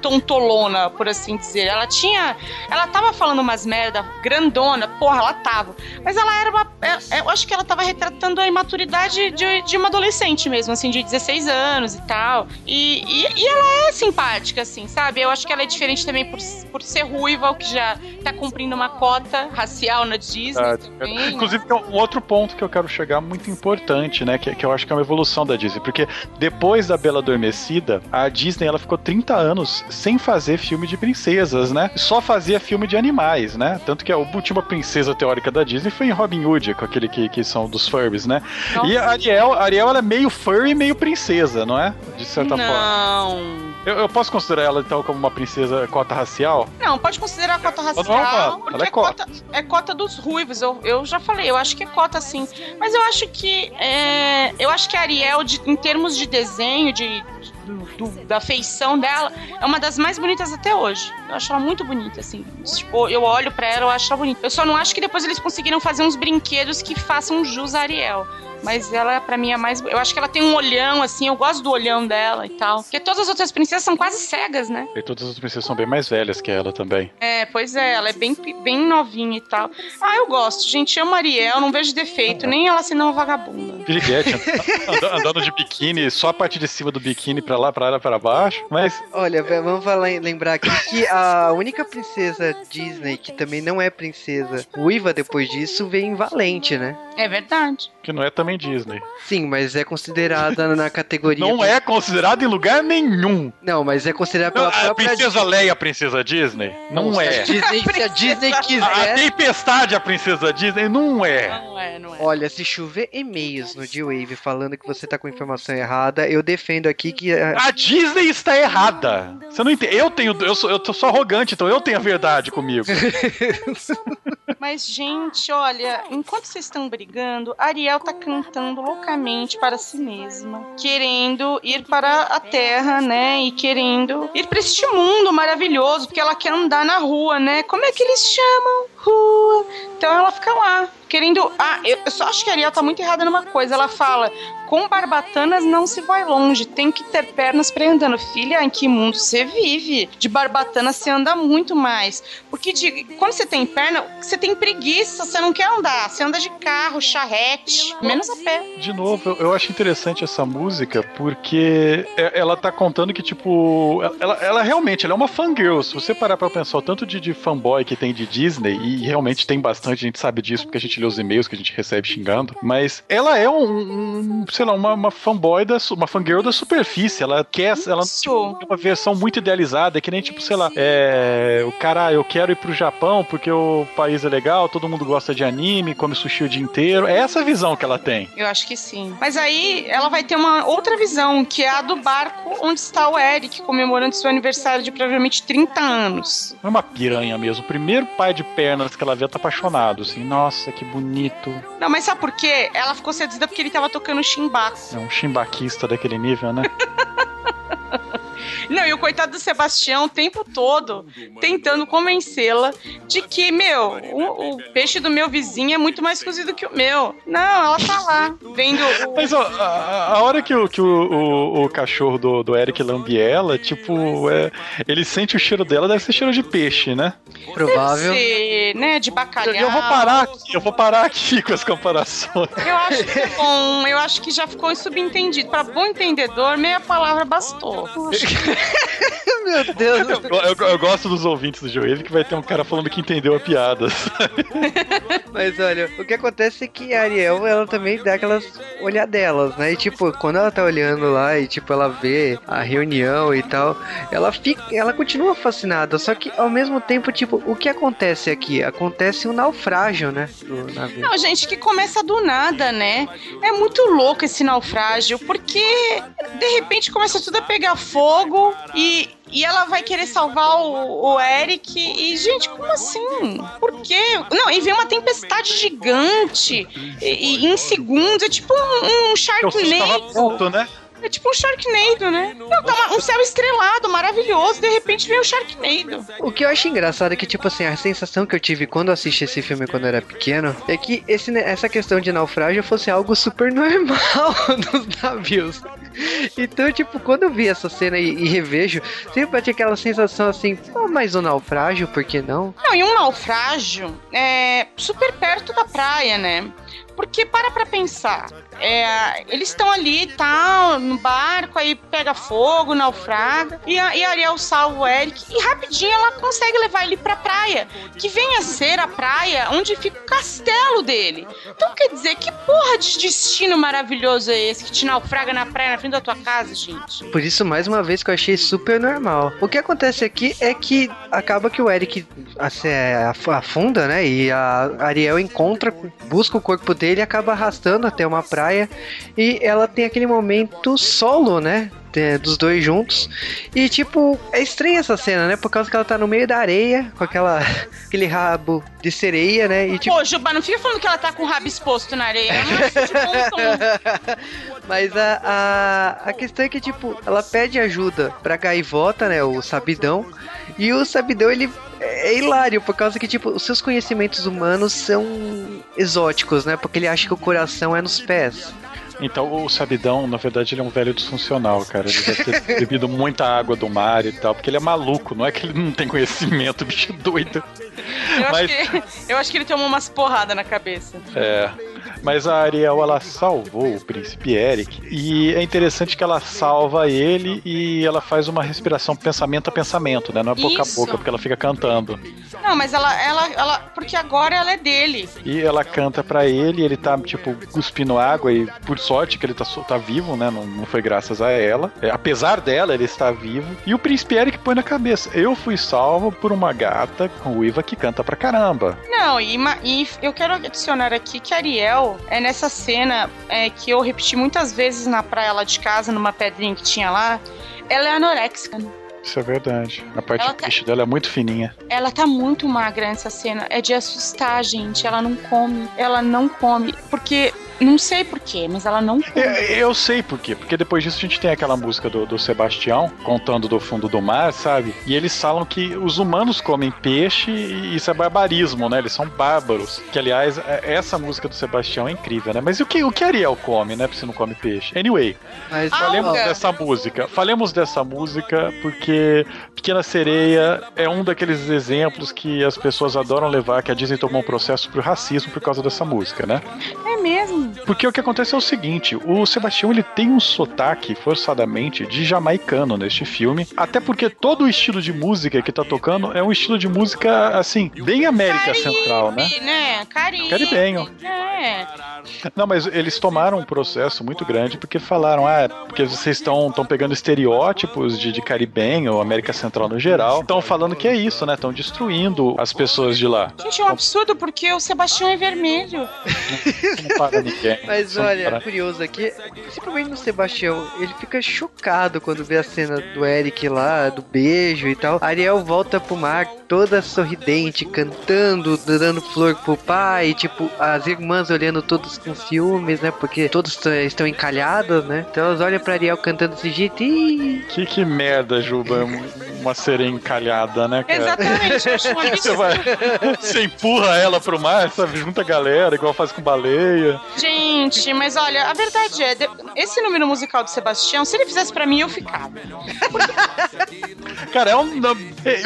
Speaker 3: tontolona, por assim dizer. Ela tinha. Ela tava falando umas merda grandona, porra, ela tava. Mas ela era uma. É, eu acho que ela tava retratando a imaturidade de, de uma adolescente mesmo, assim, de 16 anos e tal. E, e, e ela é simpática, assim, sabe? Eu acho que ela é diferente também por, por ser ruiva, o que já tá cumprindo uma cota racial na Disney ah, também. Né?
Speaker 2: Inclusive, tem um outro ponto que eu quero chegar muito importante, né? Que, que eu acho que é uma evolução da Disney. Porque depois da Bela Adormecida, a Disney ela ficou 30 anos sem fazer filme de princesas, né? Só fazia filme de animais, né? Tanto que a última princesa teórica da Disney foi em Robin Hood, com aquele que, que são dos furries, né? Nossa. E a Ariel, a Ariel ela é meio furry e meio princesa, não é? De certa
Speaker 3: não.
Speaker 2: forma.
Speaker 3: Não.
Speaker 2: Eu, eu, posso considerar ela então como uma princesa cota racial?
Speaker 3: Não, pode considerar cota racial. Não, porque ela é, cota. cota. é cota dos ruivos. Eu, eu já falei, eu acho que é cota sim. Mas eu acho que. É, eu acho que a Ariel, de, em termos de desenho, de, do, do, da feição dela, é uma das mais bonitas até hoje. Eu acho ela muito bonita, assim. Tipo, eu olho para ela, eu acho ela bonita. Eu só não acho que depois eles conseguiram fazer uns brinquedos que façam jus a Ariel. Mas ela, para mim, é mais. Eu acho que ela tem um olhão, assim. Eu gosto do olhão dela e tal. Porque todas as outras princesas são quase cegas, né?
Speaker 2: E todas as princesas são bem mais velhas que ela também.
Speaker 3: É, pois é, ela é bem, bem novinha e tal. Ah, eu gosto, gente. Amo Ariel, não vejo defeito, nem ela sendo uma vagabunda.
Speaker 2: Piriguete, andando, andando de biquíni, só a parte de cima do biquíni pra lá, pra lá, pra baixo. Mas
Speaker 1: Olha, vamos falar, lembrar aqui que a única princesa Disney que também não é princesa ruiva depois disso vem em Valente, né?
Speaker 3: É verdade.
Speaker 2: que não é também Disney.
Speaker 1: Sim, mas é considerada na categoria.
Speaker 2: Não é considerado em lugar nenhum.
Speaker 1: Não, mas é considerada pela
Speaker 2: Não, a princesa Leia, a princesa Disney? Não
Speaker 1: Se a
Speaker 2: é.
Speaker 1: Disney, se a Disney
Speaker 2: A
Speaker 1: quiser.
Speaker 2: tempestade, a princesa Disney? Não é.
Speaker 3: Não é, não é.
Speaker 1: Olha, se chover e-mails no D-Wave falando que você tá com informação errada, eu defendo aqui que. é,
Speaker 2: A Disney está errada. Você não entende? Eu tenho, eu sou, eu tô só arrogante, então eu tenho a verdade comigo.
Speaker 3: Mas, gente, olha, enquanto vocês estão brigando, Ariel tá cantando loucamente para si mesma, querendo ir para a Terra, né? E querendo ir para este mundo maravilhoso, porque ela quer andar na rua, né? Como é que eles chamam? Rua. Então ela fica lá, querendo. Ah, eu só acho que a Ariel tá muito errada numa coisa. Ela fala: com barbatanas não se vai longe, tem que ter pernas pra ir andando. Filha, em que mundo você vive? De barbatana você anda muito mais. Porque de- quando você tem perna, você tem preguiça, você não quer andar. Você anda de carro, charrete, menos a pé.
Speaker 2: De novo, eu, eu acho interessante essa música porque é- ela tá contando que, tipo, ela, ela realmente ela é uma fangirl. Se você parar pra pensar o tanto de, de fanboy que tem de Disney, e realmente tem bastante, a gente sabe disso porque a gente lê os e-mails que a gente recebe xingando, mas ela é um, um, sei lá, uma, uma fanboy, da, uma fangirl da superfície. Ela quer, ela tipo, tem uma versão muito idealizada, que nem, tipo, sei lá, é, o cara, "Ah, eu quero ir pro Japão porque o país é legal, todo mundo gosta de anime, come sushi o dia inteiro. É essa a visão que ela tem.
Speaker 3: Eu acho que sim. Mas aí ela vai ter uma outra visão, que é a do barco onde está o Eric, comemorando seu aniversário de provavelmente 30 anos.
Speaker 2: É uma piranha mesmo. O primeiro pai de que ela vê tá apaixonado, assim. Nossa, que bonito.
Speaker 3: Não, mas sabe por quê? Ela ficou seduzida porque ele tava tocando chimbaco.
Speaker 2: É um chimbaquista daquele nível, né?
Speaker 3: Não, e o coitado do Sebastião o tempo todo tentando convencê-la de que, meu, o, o peixe do meu vizinho é muito mais cozido que o meu. Não, ela tá lá, vendo o.
Speaker 2: Mas ó, a, a hora que, o, que o, o, o cachorro do, do Eric lambe ela, tipo, é, ele sente o cheiro dela, deve ser cheiro de peixe, né?
Speaker 1: Provável.
Speaker 3: ser, né, de bacalhau.
Speaker 2: Eu vou parar aqui, eu vou parar aqui com as comparações.
Speaker 3: Eu acho que é bom, eu acho que já ficou subentendido. Pra bom entendedor, meia palavra bastou.
Speaker 1: Meu Deus.
Speaker 2: Eu, eu- eu gosto dos ouvintes do Joelho que vai ter um cara falando que entendeu a piada.
Speaker 1: Mas olha, o que acontece é que a Ariel, ela também dá aquelas olhadelas, né? E tipo, quando ela tá olhando lá e tipo, ela vê a reunião e tal, ela fica, ela continua fascinada, só que ao mesmo tempo, tipo, o que acontece aqui? Acontece um naufrágio, né? Do navio.
Speaker 3: Não, gente, que começa do nada, né? É muito louco esse naufrágio, porque de repente começa tudo a pegar fogo e, e ela vai querer salvar o, o Eric. E, gente, como assim? Por quê? Não, e vem uma tempestade gigante e, e em segundos. É tipo um, um
Speaker 2: Eu tava
Speaker 3: Sharknado.
Speaker 2: pronto, né?
Speaker 3: É tipo um Sharknado, né? Não, tá uma- um céu estrelado, maravilhoso. De repente vem um Sharknado.
Speaker 1: O que eu acho engraçado é que, tipo assim, a sensação que eu tive quando assisti esse filme quando eu era pequeno é que esse, essa questão de naufrágio fosse algo super normal nos navios. Então, tipo, quando eu vi essa cena e, e revejo, sempre bate aquela sensação assim, pô, mas o naufrágio, por que não?
Speaker 3: Não, e um naufrágio é super perto da praia, né? Porque para pra pensar, é, eles estão ali, tal, no barco, aí pega fogo, naufraga, e a, e a Ariel salva o Eric, e rapidinho ela consegue levar ele pra praia, que vem a ser a praia onde fica o castelo dele. Então quer dizer, que porra de destino maravilhoso é esse que te naufraga na praia, na frente da tua casa, gente?
Speaker 1: Por isso, mais uma vez, que eu achei super normal. O que acontece aqui é que acaba que o Eric assim, af- afunda, né? E a Ariel encontra, busca o corpo dele e acaba arrastando até uma praia. E ela tem aquele momento solo, né? Dos dois juntos. E, tipo, é estranha essa cena, né? Por causa que ela tá no meio da areia, com aquela, aquele rabo de sereia, né? E, tipo,
Speaker 3: Pô, Juba, não fica falando que ela tá com o rabo exposto na areia. É.
Speaker 1: Mas a, a, a questão é que, tipo, ela pede ajuda pra gaivota, né? O sabidão. E o sabidão, ele é hilário, por causa que, tipo, os seus conhecimentos humanos são exóticos, né? Porque ele acha que o coração é nos pés.
Speaker 2: Então o Sabidão, na verdade, ele é um velho disfuncional, cara. Ele deve ter bebido muita água do mar e tal, porque ele é maluco, não é que ele não tem conhecimento, bicho doido.
Speaker 3: Eu,
Speaker 2: Mas-
Speaker 3: acho que, eu acho que ele tomou umas porradas na cabeça.
Speaker 2: É. Mas a Ariel, ela salvou o príncipe Eric. E é interessante que ela salva ele e ela faz uma respiração pensamento a pensamento, né? Não é boca
Speaker 3: Isso.
Speaker 2: a boca, porque ela fica cantando.
Speaker 3: Não, mas ela, ela, ela. Porque agora ela é dele.
Speaker 2: E ela canta pra ele, ele tá, tipo, cuspindo água e por sorte que ele tá, tá vivo, né? Não, não foi graças a ela. É, apesar dela, ele está vivo. E o príncipe Eric põe na cabeça: Eu fui salvo por uma gata ruiva que canta pra caramba.
Speaker 3: Não, e, e eu quero adicionar aqui que a Ariel é nessa cena é, que eu repeti muitas vezes na praia lá de casa, numa pedrinha que tinha lá. Ela é anoréxica. né?
Speaker 2: Isso é verdade. A parte
Speaker 3: Ela tá-
Speaker 2: dela é muito fininha.
Speaker 3: Ela tá muito magra nessa cena. É de assustar, gente. Ela não come. Ela não come. Porque. Não sei porquê, mas ela não come.
Speaker 2: É, Eu sei por quê. Porque depois disso a gente tem aquela música do, do Sebastião contando do fundo do mar, sabe? E eles falam que os humanos comem peixe e isso é barbarismo, né? Eles são bárbaros. Que, aliás, é- essa música do Sebastião é incrível, né? Mas e o que, o que Ariel come, né? Se não come peixe? Anyway,
Speaker 1: Mas
Speaker 2: falemos
Speaker 3: Alga.
Speaker 2: dessa música. Falemos dessa música porque Pequena Sereia é um daqueles exemplos que as pessoas adoram levar, que a Disney tomou um processo por racismo por causa dessa música, né?
Speaker 3: É mesmo.
Speaker 2: Porque o que acontece é o seguinte, o Sebastião ele tem um sotaque forçadamente de jamaicano neste filme, até porque todo o estilo de música que tá tocando é um estilo de música assim, bem América Central, né?
Speaker 3: Caribe, né? Caribe.
Speaker 2: Caribenho.
Speaker 3: É.
Speaker 2: Não, mas eles tomaram um processo muito grande porque falaram, ah, porque vocês estão estão pegando estereótipos de, de caribenho, América Central no geral, estão falando que é isso, né? Estão destruindo as pessoas de lá.
Speaker 3: Gente, é um absurdo porque o Sebastião é vermelho.
Speaker 2: Não para ninguém.
Speaker 1: Mas
Speaker 2: Isso
Speaker 1: olha, curioso aqui, principalmente no Sebastião, ele fica chocado quando vê a cena do Eric lá, do beijo e tal. Ariel volta pro mar toda sorridente, cantando, dando flor pro pai, tipo, as irmãs olhando todos com ciúmes, né? Porque todos estão encalhados, né? Então elas olham pra Ariel cantando desse jeito e.
Speaker 2: Que, que merda, Juba, uma sereia encalhada, né, cara?
Speaker 3: Exatamente, eu acho um
Speaker 2: Você vai. Você empurra ela pro mar, sabe? Junta a galera, igual faz com baleia.
Speaker 3: Gente, mas olha, a verdade é, esse número musical do Sebastião, se ele fizesse pra mim, eu ficava.
Speaker 2: Cara, é um.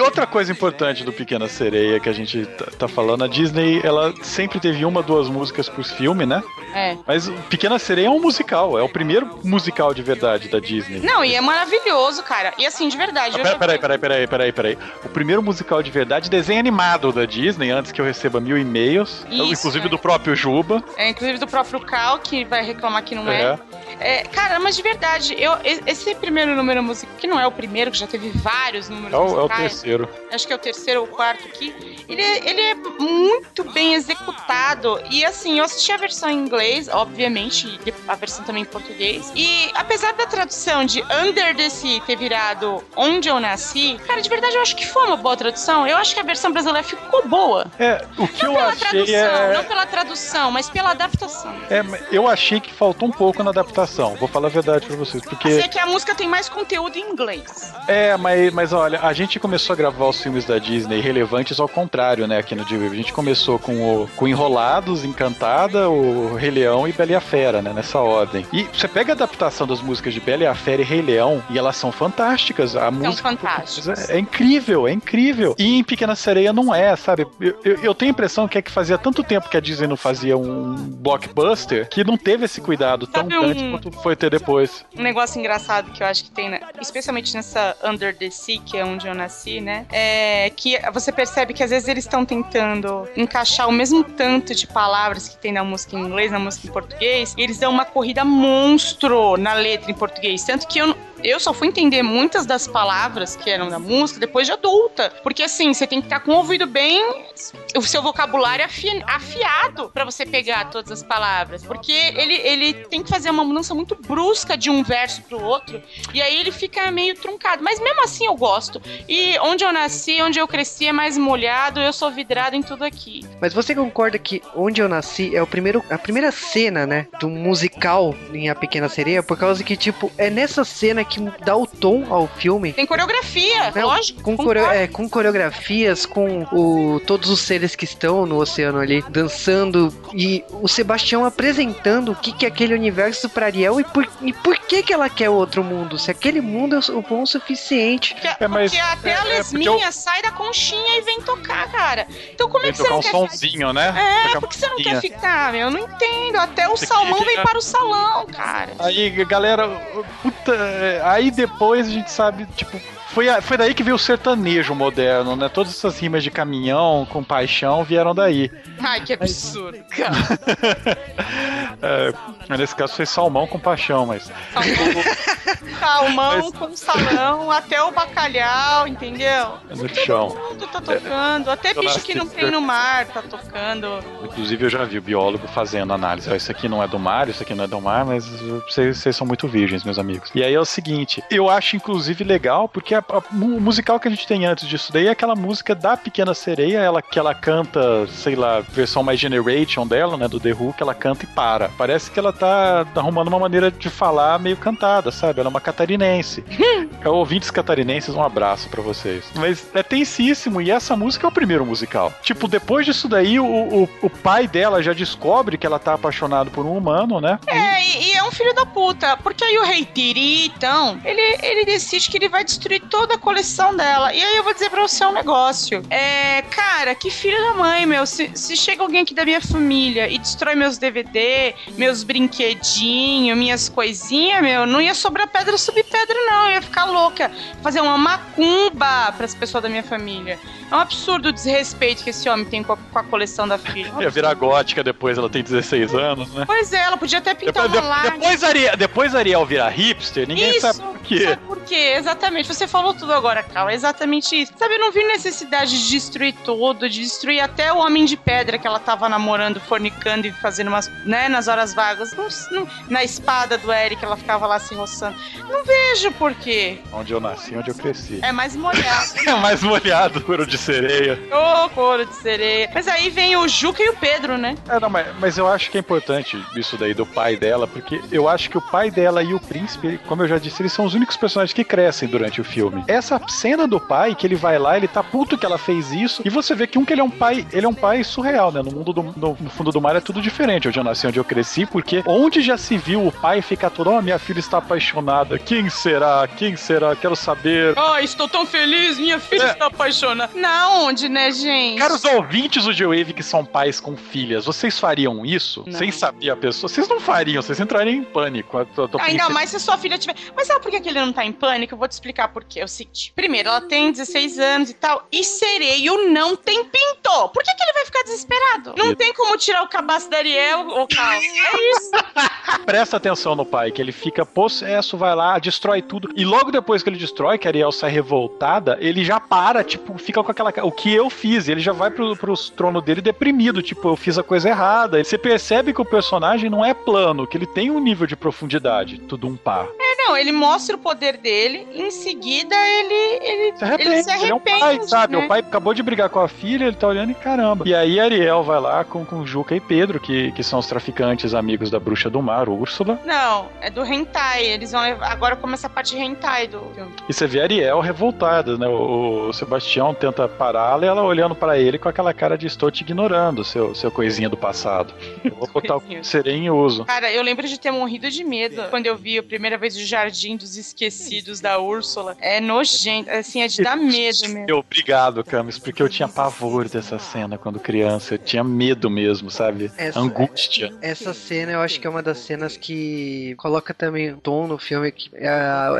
Speaker 2: outra coisa importante do Pequena Sereia que a gente tá, tá falando, a Disney, ela sempre teve uma, duas músicas por filme, né?
Speaker 3: É.
Speaker 2: Mas Pequena Sereia é um musical, é o primeiro musical de verdade da Disney.
Speaker 3: Não, e é maravilhoso, cara. E assim, de verdade.
Speaker 2: Ah, pera- Peraí, peraí, peraí, peraí, peraí. O primeiro musical de verdade, desenho animado da Disney, antes que eu receba mil e-mails,
Speaker 3: Isso,
Speaker 2: inclusive
Speaker 3: é.
Speaker 2: do próprio Juba.
Speaker 3: É, inclusive do próprio Cal, que vai reclamar que não é.
Speaker 2: É.
Speaker 3: É, cara, mas de verdade, eu, esse primeiro número musical, que não é o primeiro, que já teve vários números
Speaker 2: É o, é o
Speaker 3: musicais,
Speaker 2: terceiro.
Speaker 3: acho que é o terceiro ou quarto aqui, ele, é- ele é muito bem executado. E assim, eu assisti a versão em inglês, obviamente, e a versão também em português. E apesar da tradução de Under the Sea ter virado Onde Eu Nasci, cara, de verdade eu acho que foi uma boa tradução. Eu acho que a versão brasileira ficou boa.
Speaker 2: É, o que
Speaker 3: Não
Speaker 2: eu
Speaker 3: pela
Speaker 2: achei
Speaker 3: tradução,
Speaker 2: é.
Speaker 3: não pela tradução, mas pela adaptação.
Speaker 2: É, eu achei que faltou um pouco na adaptação. Vou falar a verdade pra vocês, porque
Speaker 3: Assim, é que a música tem mais conteúdo em inglês.
Speaker 2: é, mas, mas olha, a gente começou a gravar os filmes da Disney relevantes ao contrário, né, aqui no D-Wave. A gente começou com o com Enrolados, Encantada, o Rei Leão e Bela e a Fera, né, nessa ordem. E você pega a adaptação das músicas de Bela e a Fera e Rei Leão e elas são fantásticas. A música
Speaker 3: fantásticas.
Speaker 2: é incrível, é incrível. E em Pequena Sereia não é, sabe? Eu, eu, eu tenho a impressão que é que fazia tanto tempo que a Disney não fazia um blockbuster que não teve esse cuidado tão
Speaker 3: Sabe um-
Speaker 2: grande quanto foi ter depois.
Speaker 3: Um negócio engraçado que eu acho que tem, né, especialmente nessa Under the Sea, que é onde eu nasci, né? É que você percebe que às vezes eles estão tentando encaixar o mesmo tanto de palavras que tem na música em inglês, na música em português, e eles dão uma corrida monstro na letra em português. Tanto que eu, eu só fui entender muitas das palavras que eram da música depois de adulta. Porque assim, você tem que estar com o ouvido bem, o seu vocabulário afi- afiado pra você pegar todas as palavras. Porque ele, ele tem que fazer uma mudança muito brusca de um verso pro outro. E aí ele fica meio truncado. Mas mesmo assim eu gosto. E onde eu nasci, onde eu cresci é mais molhado, eu sou vidrado em tudo aqui.
Speaker 1: Mas você concorda que Onde Eu Nasci é o primeiro, a primeira cena, né, do musical em A Pequena Sereia? Por causa que, tipo, é nessa cena que que dá o tom ao filme.
Speaker 3: Tem coreografia,
Speaker 1: Não,
Speaker 3: lógico.
Speaker 1: com, coreo- é, com coreografias, com o, todos os seres que estão no oceano ali dançando e o Sebastião apresentando o que, que é aquele universo pra Ariel e por, e por que, que ela quer outro mundo. Se aquele mundo é o bom o suficiente.
Speaker 3: Porque,
Speaker 2: É, mas-
Speaker 3: porque até
Speaker 2: é-
Speaker 3: a
Speaker 2: é porque
Speaker 3: lesminha sai da conchinha e vem tocar, cara. Então como é
Speaker 2: Tem
Speaker 3: que
Speaker 2: que
Speaker 3: você não
Speaker 2: um
Speaker 3: quer ficar...
Speaker 2: sonzinho, né?
Speaker 3: É,
Speaker 2: Tocar
Speaker 3: por que você não quer ficar, meu? Eu não entendo. Até o
Speaker 2: Você
Speaker 3: salmão
Speaker 2: queria-
Speaker 3: vem para o salão, cara.
Speaker 2: Aí, galera, puta, aí depois a gente sabe, tipo, foi, foi daí que veio o sertanejo moderno, né? Todas essas rimas de caminhão com paixão vieram daí.
Speaker 3: Ai, que absurdo, cara.
Speaker 2: É, mas nesse caso foi salmão com paixão, mas.
Speaker 3: Salmão, salmão com salão, até o bacalhau, entendeu?
Speaker 2: No chão.
Speaker 3: Tudo tá tocando. Até bicho que não tem no mar tá tocando.
Speaker 2: Inclusive eu já vi o biólogo fazendo análise. Ó, isso aqui não é do mar, isso aqui não é do mar, mas vocês, vocês são muito virgens, meus amigos. E aí é o seguinte, eu acho inclusive legal, porque a- o musical que a gente tem antes disso daí é aquela música da Pequena Sereia, ela que ela canta, sei lá, versão mais generation dela, né, do The Who, que ela canta e para. Parece que ela tá arrumando uma maneira de falar meio cantada, sabe? Ela é uma catarinense. É, ouvintes catarinenses, um abraço pra vocês. Mas é tensíssimo, e essa música é o primeiro musical. Tipo, depois disso daí, o, o, o pai dela já descobre que ela tá apaixonado por um humano, né?
Speaker 3: É, e, e é um filho da puta. Porque aí o rei Tiri, então, ele, ele decide que ele vai destruir toda a coleção dela. E aí eu vou dizer pra você um negócio. É, cara, que filho da mãe, meu. Se, se chega alguém aqui da minha família e destrói meus DVD, meus brinquedinhos, minhas coisinhas, meu, não ia sobrar pedra subir pedra, não. Eu ia ficar louca. Fazer uma macumba pras pessoas da minha família. É um absurdo o desrespeito que esse homem tem com a, com a coleção da filha. Um
Speaker 2: Ia virar gótica depois, ela tem 16 anos, né?
Speaker 3: Pois é, ela podia até pintar
Speaker 2: Depois,
Speaker 3: uma lágrima.
Speaker 2: depois, Ariel, depois Ariel virar hipster, ninguém
Speaker 3: Isso,
Speaker 2: sabe por quê.
Speaker 3: Sabe por quê? Exatamente. Você falou tudo agora, Cal. É exatamente isso. Sabe, eu não vi necessidade de destruir tudo, de destruir até o Homem de Pedra que ela tava namorando, fornicando e fazendo umas, né, nas horas vagas. Não- não- na espada do Eric, ela ficava lá se roçando. Não vejo por quê.
Speaker 2: Onde eu nasci, onde eu cresci.
Speaker 3: É mais molhado.
Speaker 2: É mais molhado, couro de sereia.
Speaker 3: Ô, couro de sereia. Mas aí vem o Juca e o Pedro, né?
Speaker 2: É, não, mas, mas eu acho que é importante isso daí do pai dela, porque eu acho que o pai dela e o príncipe, como eu já disse, eles são os únicos personagens que crescem durante o filme. Essa cena do pai, que ele vai lá, ele tá puto que ela fez isso, e você vê que um que ele é um pai, ele é um pai surreal, né? No mundo do no, no fundo do mar é tudo diferente. Onde eu nasci, onde eu cresci, porque onde já se viu o pai ficar todo, oh, minha filha está apaixonada, quem será? Quem será? Quero saber.
Speaker 3: Ai, estou tão feliz, minha filha
Speaker 2: É.
Speaker 3: está apaixonada. Na onde, né, gente?
Speaker 2: Caros ouvintes do G-Wave que são pais com filhas, vocês fariam isso?
Speaker 3: Não.
Speaker 2: Sem saber a pessoa? Vocês não fariam, vocês entrariam em pânico. Eu tô- tô
Speaker 3: Ainda
Speaker 2: pensando-
Speaker 3: mais se sua filha tiver. Mas sabe por que ele não tá em pânico? Eu vou te explicar por quê. É o seguinte: primeiro, ela tem 16 anos e tal, e sereio não tem pinto. Por que, que ele vai ficar desesperado? Não tem como tirar o cabaço da Ariel, ô Cal. É isso.
Speaker 2: Presta atenção no pai, que ele fica possesso, vai lá, destrói tudo. E logo depois que ele destrói, que a Ariel sai revoltada, ele já para, tipo, fica com aquela. O que eu fiz? Ele já vai pro, pro trono dele deprimido, tipo, eu fiz a coisa errada. Você percebe que o personagem não é plano, que ele tem um nível de profundidade. Tudo um par.
Speaker 3: Não, ele mostra o poder dele, em seguida ele. ele
Speaker 2: Se arrepende,
Speaker 3: Ele se
Speaker 2: ele é um pai,
Speaker 3: arrepende,
Speaker 2: sabe?
Speaker 3: né?
Speaker 2: O pai acabou de brigar com a filha, ele tá olhando e caramba. E aí Ariel vai lá com, com Juca e Pedro, que, que são os traficantes amigos da bruxa do mar, Úrsula.
Speaker 3: Não, é do hentai. Eles vão levar. Agora começa a parte hentai do filme.
Speaker 2: E você vê Ariel revoltada, né? O, o Sebastião tenta pará-la e ela olhando pra ele com aquela cara de estou te ignorando, seu, seu coisinha do passado. Eu vou botar o serei em uso.
Speaker 3: Cara, eu lembro de ter morrido de medo quando eu vi a primeira vez o Jardim dos Esquecidos da Úrsula. É nojento, assim, é de dar medo mesmo.
Speaker 2: Eu, obrigado, Camis, porque eu tinha pavor dessa cena quando criança. Eu tinha medo mesmo, sabe?
Speaker 1: Essa-
Speaker 2: Angústia.
Speaker 1: Essa cena eu acho que é uma das cenas que coloca também o tom no filme, que é,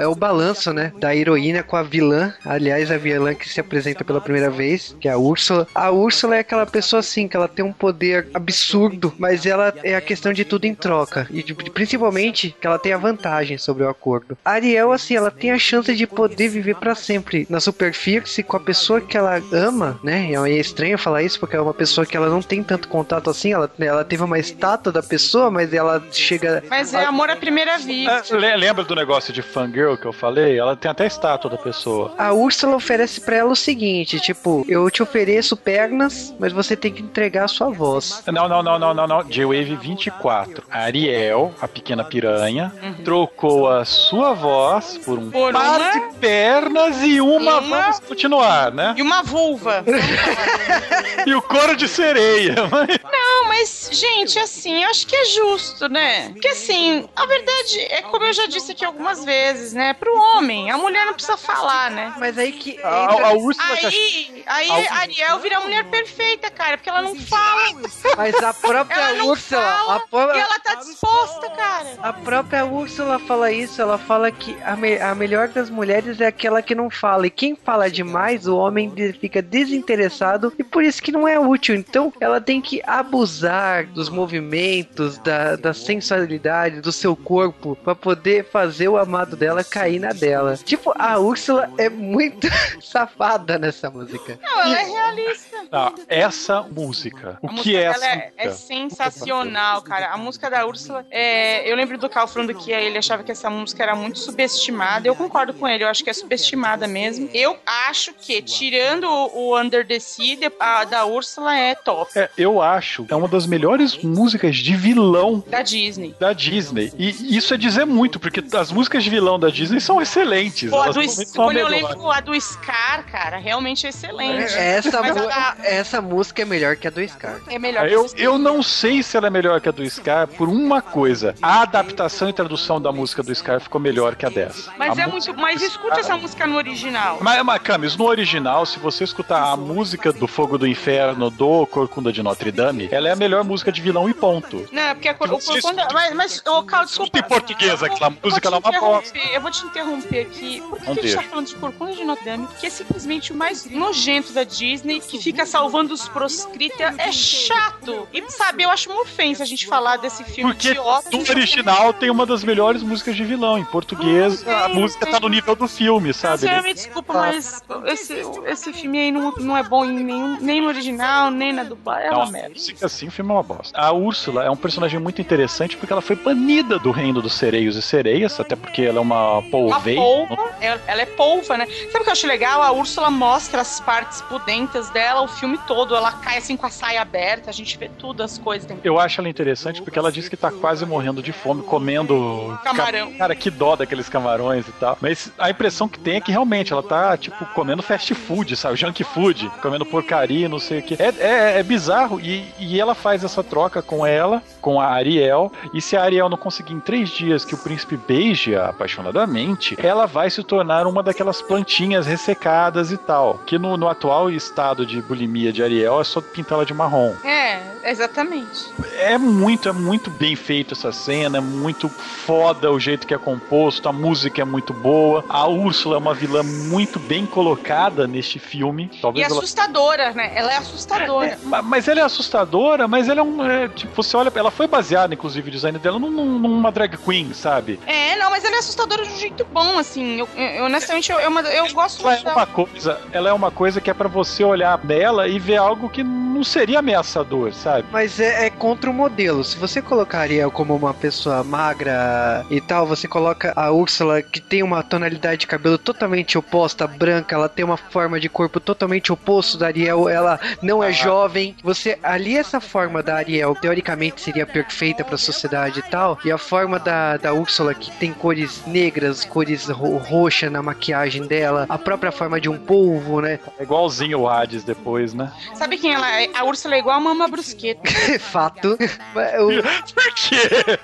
Speaker 1: é o balanço, né? Da heroína com a vilã. Aliás, a vilã que se apresenta pela primeira vez, que é a Úrsula. A Úrsula é aquela pessoa assim, que ela tem um poder absurdo, mas ela é a questão de tudo em troca. E de- principalmente que ela tem a vantagem sobre o acordo. A Ariel, assim, ela tem a chance de poder viver pra sempre na superfície com a pessoa que ela ama, né? É estranho falar isso porque é uma pessoa que ela não tem tanto contato assim. Ela, ela teve uma estátua da pessoa, mas ela chega.
Speaker 3: Mas é amor à primeira vista.
Speaker 2: É, le- lembra do negócio de fangirl que eu falei? Ela tem até a estátua da pessoa.
Speaker 1: A Úrsula oferece pra ela o seguinte: tipo, eu te ofereço pernas, mas você tem que entregar a sua voz.
Speaker 2: Não, não, não, não, não, não. J-Wave 24. A Ariel, a pequena piranha, trocou a sua voz por um
Speaker 3: Por
Speaker 2: par
Speaker 3: uma-
Speaker 2: de pernas e uma,
Speaker 3: Uma-
Speaker 2: vamos continuar, né?
Speaker 3: E uma vulva.
Speaker 2: E o couro de sereia. mas-
Speaker 3: Não, mas, gente, assim, eu acho que é justo, né? Porque, assim, a verdade é como eu já disse aqui algumas vezes, né? Pro homem, a mulher não precisa falar, né?
Speaker 1: Mas aí que.
Speaker 2: A, a Úrsula
Speaker 3: Aí, aí
Speaker 2: A-
Speaker 3: Ariel vira a mulher perfeita, cara, porque ela não fala.
Speaker 1: Mas a própria
Speaker 3: Ela não
Speaker 1: Úrsula.
Speaker 3: fala
Speaker 1: A, pró-
Speaker 3: e ela tá disposta, cara.
Speaker 1: a própria Úrsula fala isso. Ela fala que a, me- a melhor das mulheres é aquela que não fala. E quem fala demais, o homem fica desinteressado e por isso que não é útil. Então ela tem que abusar dos movimentos, da, da sensualidade, do seu corpo, pra poder fazer o amado dela cair na dela. Tipo, a Úrsula é muito safada nessa música.
Speaker 3: Não, ela é realista.
Speaker 2: Ah, essa música. O
Speaker 3: A
Speaker 2: que
Speaker 3: música
Speaker 2: é essa
Speaker 3: é, é sensacional, cara. A música da Úrsula, é, eu lembro do Cal falando que ele achava que essa música era muito subestimada. Eu concordo com ele, eu acho que é subestimada mesmo. Eu acho que, tirando o, Under the Sea, a da Úrsula é top.
Speaker 2: É, eu acho que é uma das melhores músicas de vilão
Speaker 3: Da Disney.
Speaker 2: da Disney. E isso é dizer muito, porque as músicas de vilão da Disney são excelentes.
Speaker 3: Pô, a do, quando eu lembro a do Scar, cara, realmente é excelente.
Speaker 1: Essa,
Speaker 3: Mas
Speaker 1: mu-
Speaker 3: a-
Speaker 1: essa música é melhor que a do Scar.
Speaker 3: É melhor
Speaker 2: Eu, eu não sei se ela é melhor que a do Scar por uma coisa. A adaptação e tradução da música do Scar ficou melhor que a dessa.
Speaker 3: Mas
Speaker 2: A
Speaker 3: é muito. Mas
Speaker 2: do
Speaker 3: escute
Speaker 2: Scar-
Speaker 3: essa música no original.
Speaker 2: Mas, mas Camis, no original, se você escutar a música do Fogo do Inferno do Corcunda de Notre Dame, ela é a melhor música de vilão e ponto.
Speaker 3: Não, porque a cor, o, quando, mas, mas ô, Cal, desculpa.
Speaker 2: Escuta em português aquela música, ela é uma bosta.
Speaker 3: Eu vou te interromper aqui. Por que, que a gente tá falando de Corcunda de Notre Dame? Que é simplesmente o mais nojento da Disney, que fica salvando os proscrita. É chato. E, sabe, eu acho uma ofensa a gente falar desse filme
Speaker 2: Porque
Speaker 3: idiota.
Speaker 2: no original tem uma das melhores músicas de vilão. Em português, a música tá no nível do filme, sabe?
Speaker 3: Você me desculpa, mas esse, esse filme aí não, não é bom em nenhum, nem no original, nem na dublagem. É uma
Speaker 2: a
Speaker 3: merda.
Speaker 2: música assim, o filme é uma bosta. A Úrsula é um personagem muito interessante porque ela foi banida do reino dos sereios e sereias, até porque ela é uma
Speaker 3: Uma
Speaker 2: polveia.
Speaker 3: polva, ela, é polva, né? Sabe o que eu acho legal? A Úrsula mostra as partes pudentas dela o filme todo. Ela cai assim com a saia aberta, a gente vê tudo, as coisas dentro.
Speaker 2: Eu acho ela interessante porque ela diz que tá quase morrendo de fome, comendo.
Speaker 3: Camarão.
Speaker 2: Cara, que dó daqueles camarões e tal. Mas a impressão que tem é que realmente ela tá, tipo, comendo fast food, sabe? Junk food, comendo porcaria, não sei o que. É, é, é bizarro. E, e ela faz essa troca com ela, com a Ariel. E se a Ariel não conseguir em três dias que o príncipe beije apaixonadamente, ela vai se tornar uma daquelas plantinhas ressecadas e tal. Que no, no atual estado de bulimia de Ariel é só pintá-la de marrom.
Speaker 3: É, exatamente.
Speaker 2: É muito, é muito bem feito essa cena, é muito foda o jeito que é composto, a música é muito boa. A Úrsula é uma vilã muito bem colocada neste filme.
Speaker 3: E
Speaker 2: Talvez ela
Speaker 3: assustadora, né? Ela é assustadora.
Speaker 2: Ma- Mas ela é assustadora, mas ela é um. é, tipo, você olha, ela foi baseada, inclusive, o design dela num- num- numa drag queen, sabe?
Speaker 3: É, não, mas ela é assustadora de um jeito bom, assim. Eu, eu- honestamente, eu, eu, eu gosto
Speaker 2: Ela
Speaker 3: muito
Speaker 2: é
Speaker 3: dela.
Speaker 2: uma coisa, ela é uma coisa que é pra você olhar nela e ver algo que não seria ameaçador, sabe?
Speaker 1: Mas é, é contra o modelo. Se você colocar a Ariel como uma pessoa magra e tal, você coloca a Úrsula que tem uma tonalidade de cabelo totalmente oposta, branca, ela tem uma forma de corpo totalmente oposto da Ariel, ela não é jovem. Você ali essa forma da Ariel teoricamente seria perfeita pra sociedade e tal, e a forma da, da Úrsula que tem cores negras, cores ro roxa na maquiagem dela, a própria forma de um polvo, né?
Speaker 2: É igualzinho o Hades depois, né?
Speaker 3: Sabe quem ela A Úrsula é igual a Mama Brusqueta.
Speaker 1: Fato. O-
Speaker 2: Por quê?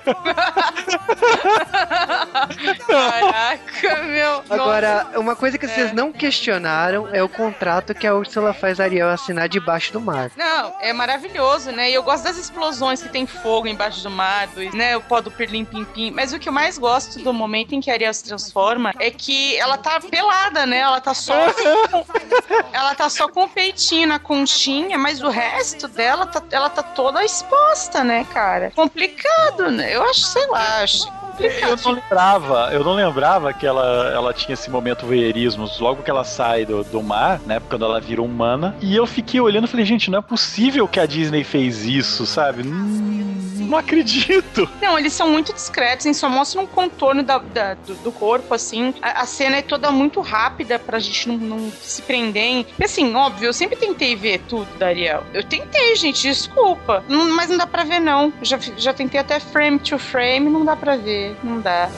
Speaker 3: Caraca, meu.
Speaker 1: Agora, uma coisa que vocês
Speaker 3: É.
Speaker 1: não questionaram é o contrato que a Úrsula faz a Ariel assinar debaixo do mar.
Speaker 3: Não, é maravilhoso, né? E eu gosto das explosões que tem fogo embaixo do mar, do, né? O pó do pirlim pim pim. Mas o que eu mais gosto do momento em que a Ariel se transforma é que ela tá pelada, né? Ela tá só. ela tá só com o peitinho na conchinha, mas o resto dela tá, ela tá toda exposta, né, cara? Complicado, né? Eu acho, sei lá, acho
Speaker 2: Eu
Speaker 3: complicado.
Speaker 2: não lembrava, eu não lembrava que ela, ela tinha esse momento voyeurismo logo que ela sai do, do mar, né? Quando ela vira humana. E eu fiquei olhando e falei, gente, não é possível que a Disney fez isso, sabe? Não, não acredito.
Speaker 3: Não, eles são muito discretos, eles só mostram um contorno da- da- do, do corpo, assim. A, a cena é toda muito rápida pra gente não, não se prender em. Assim, óbvio, eu sempre tentei ver tudo da Ariel. Eu tentei, gente, desculpa. Não- mas não dá pra ver, não. Já, já tentei até frame to frame, não dá pra ver. Não dá.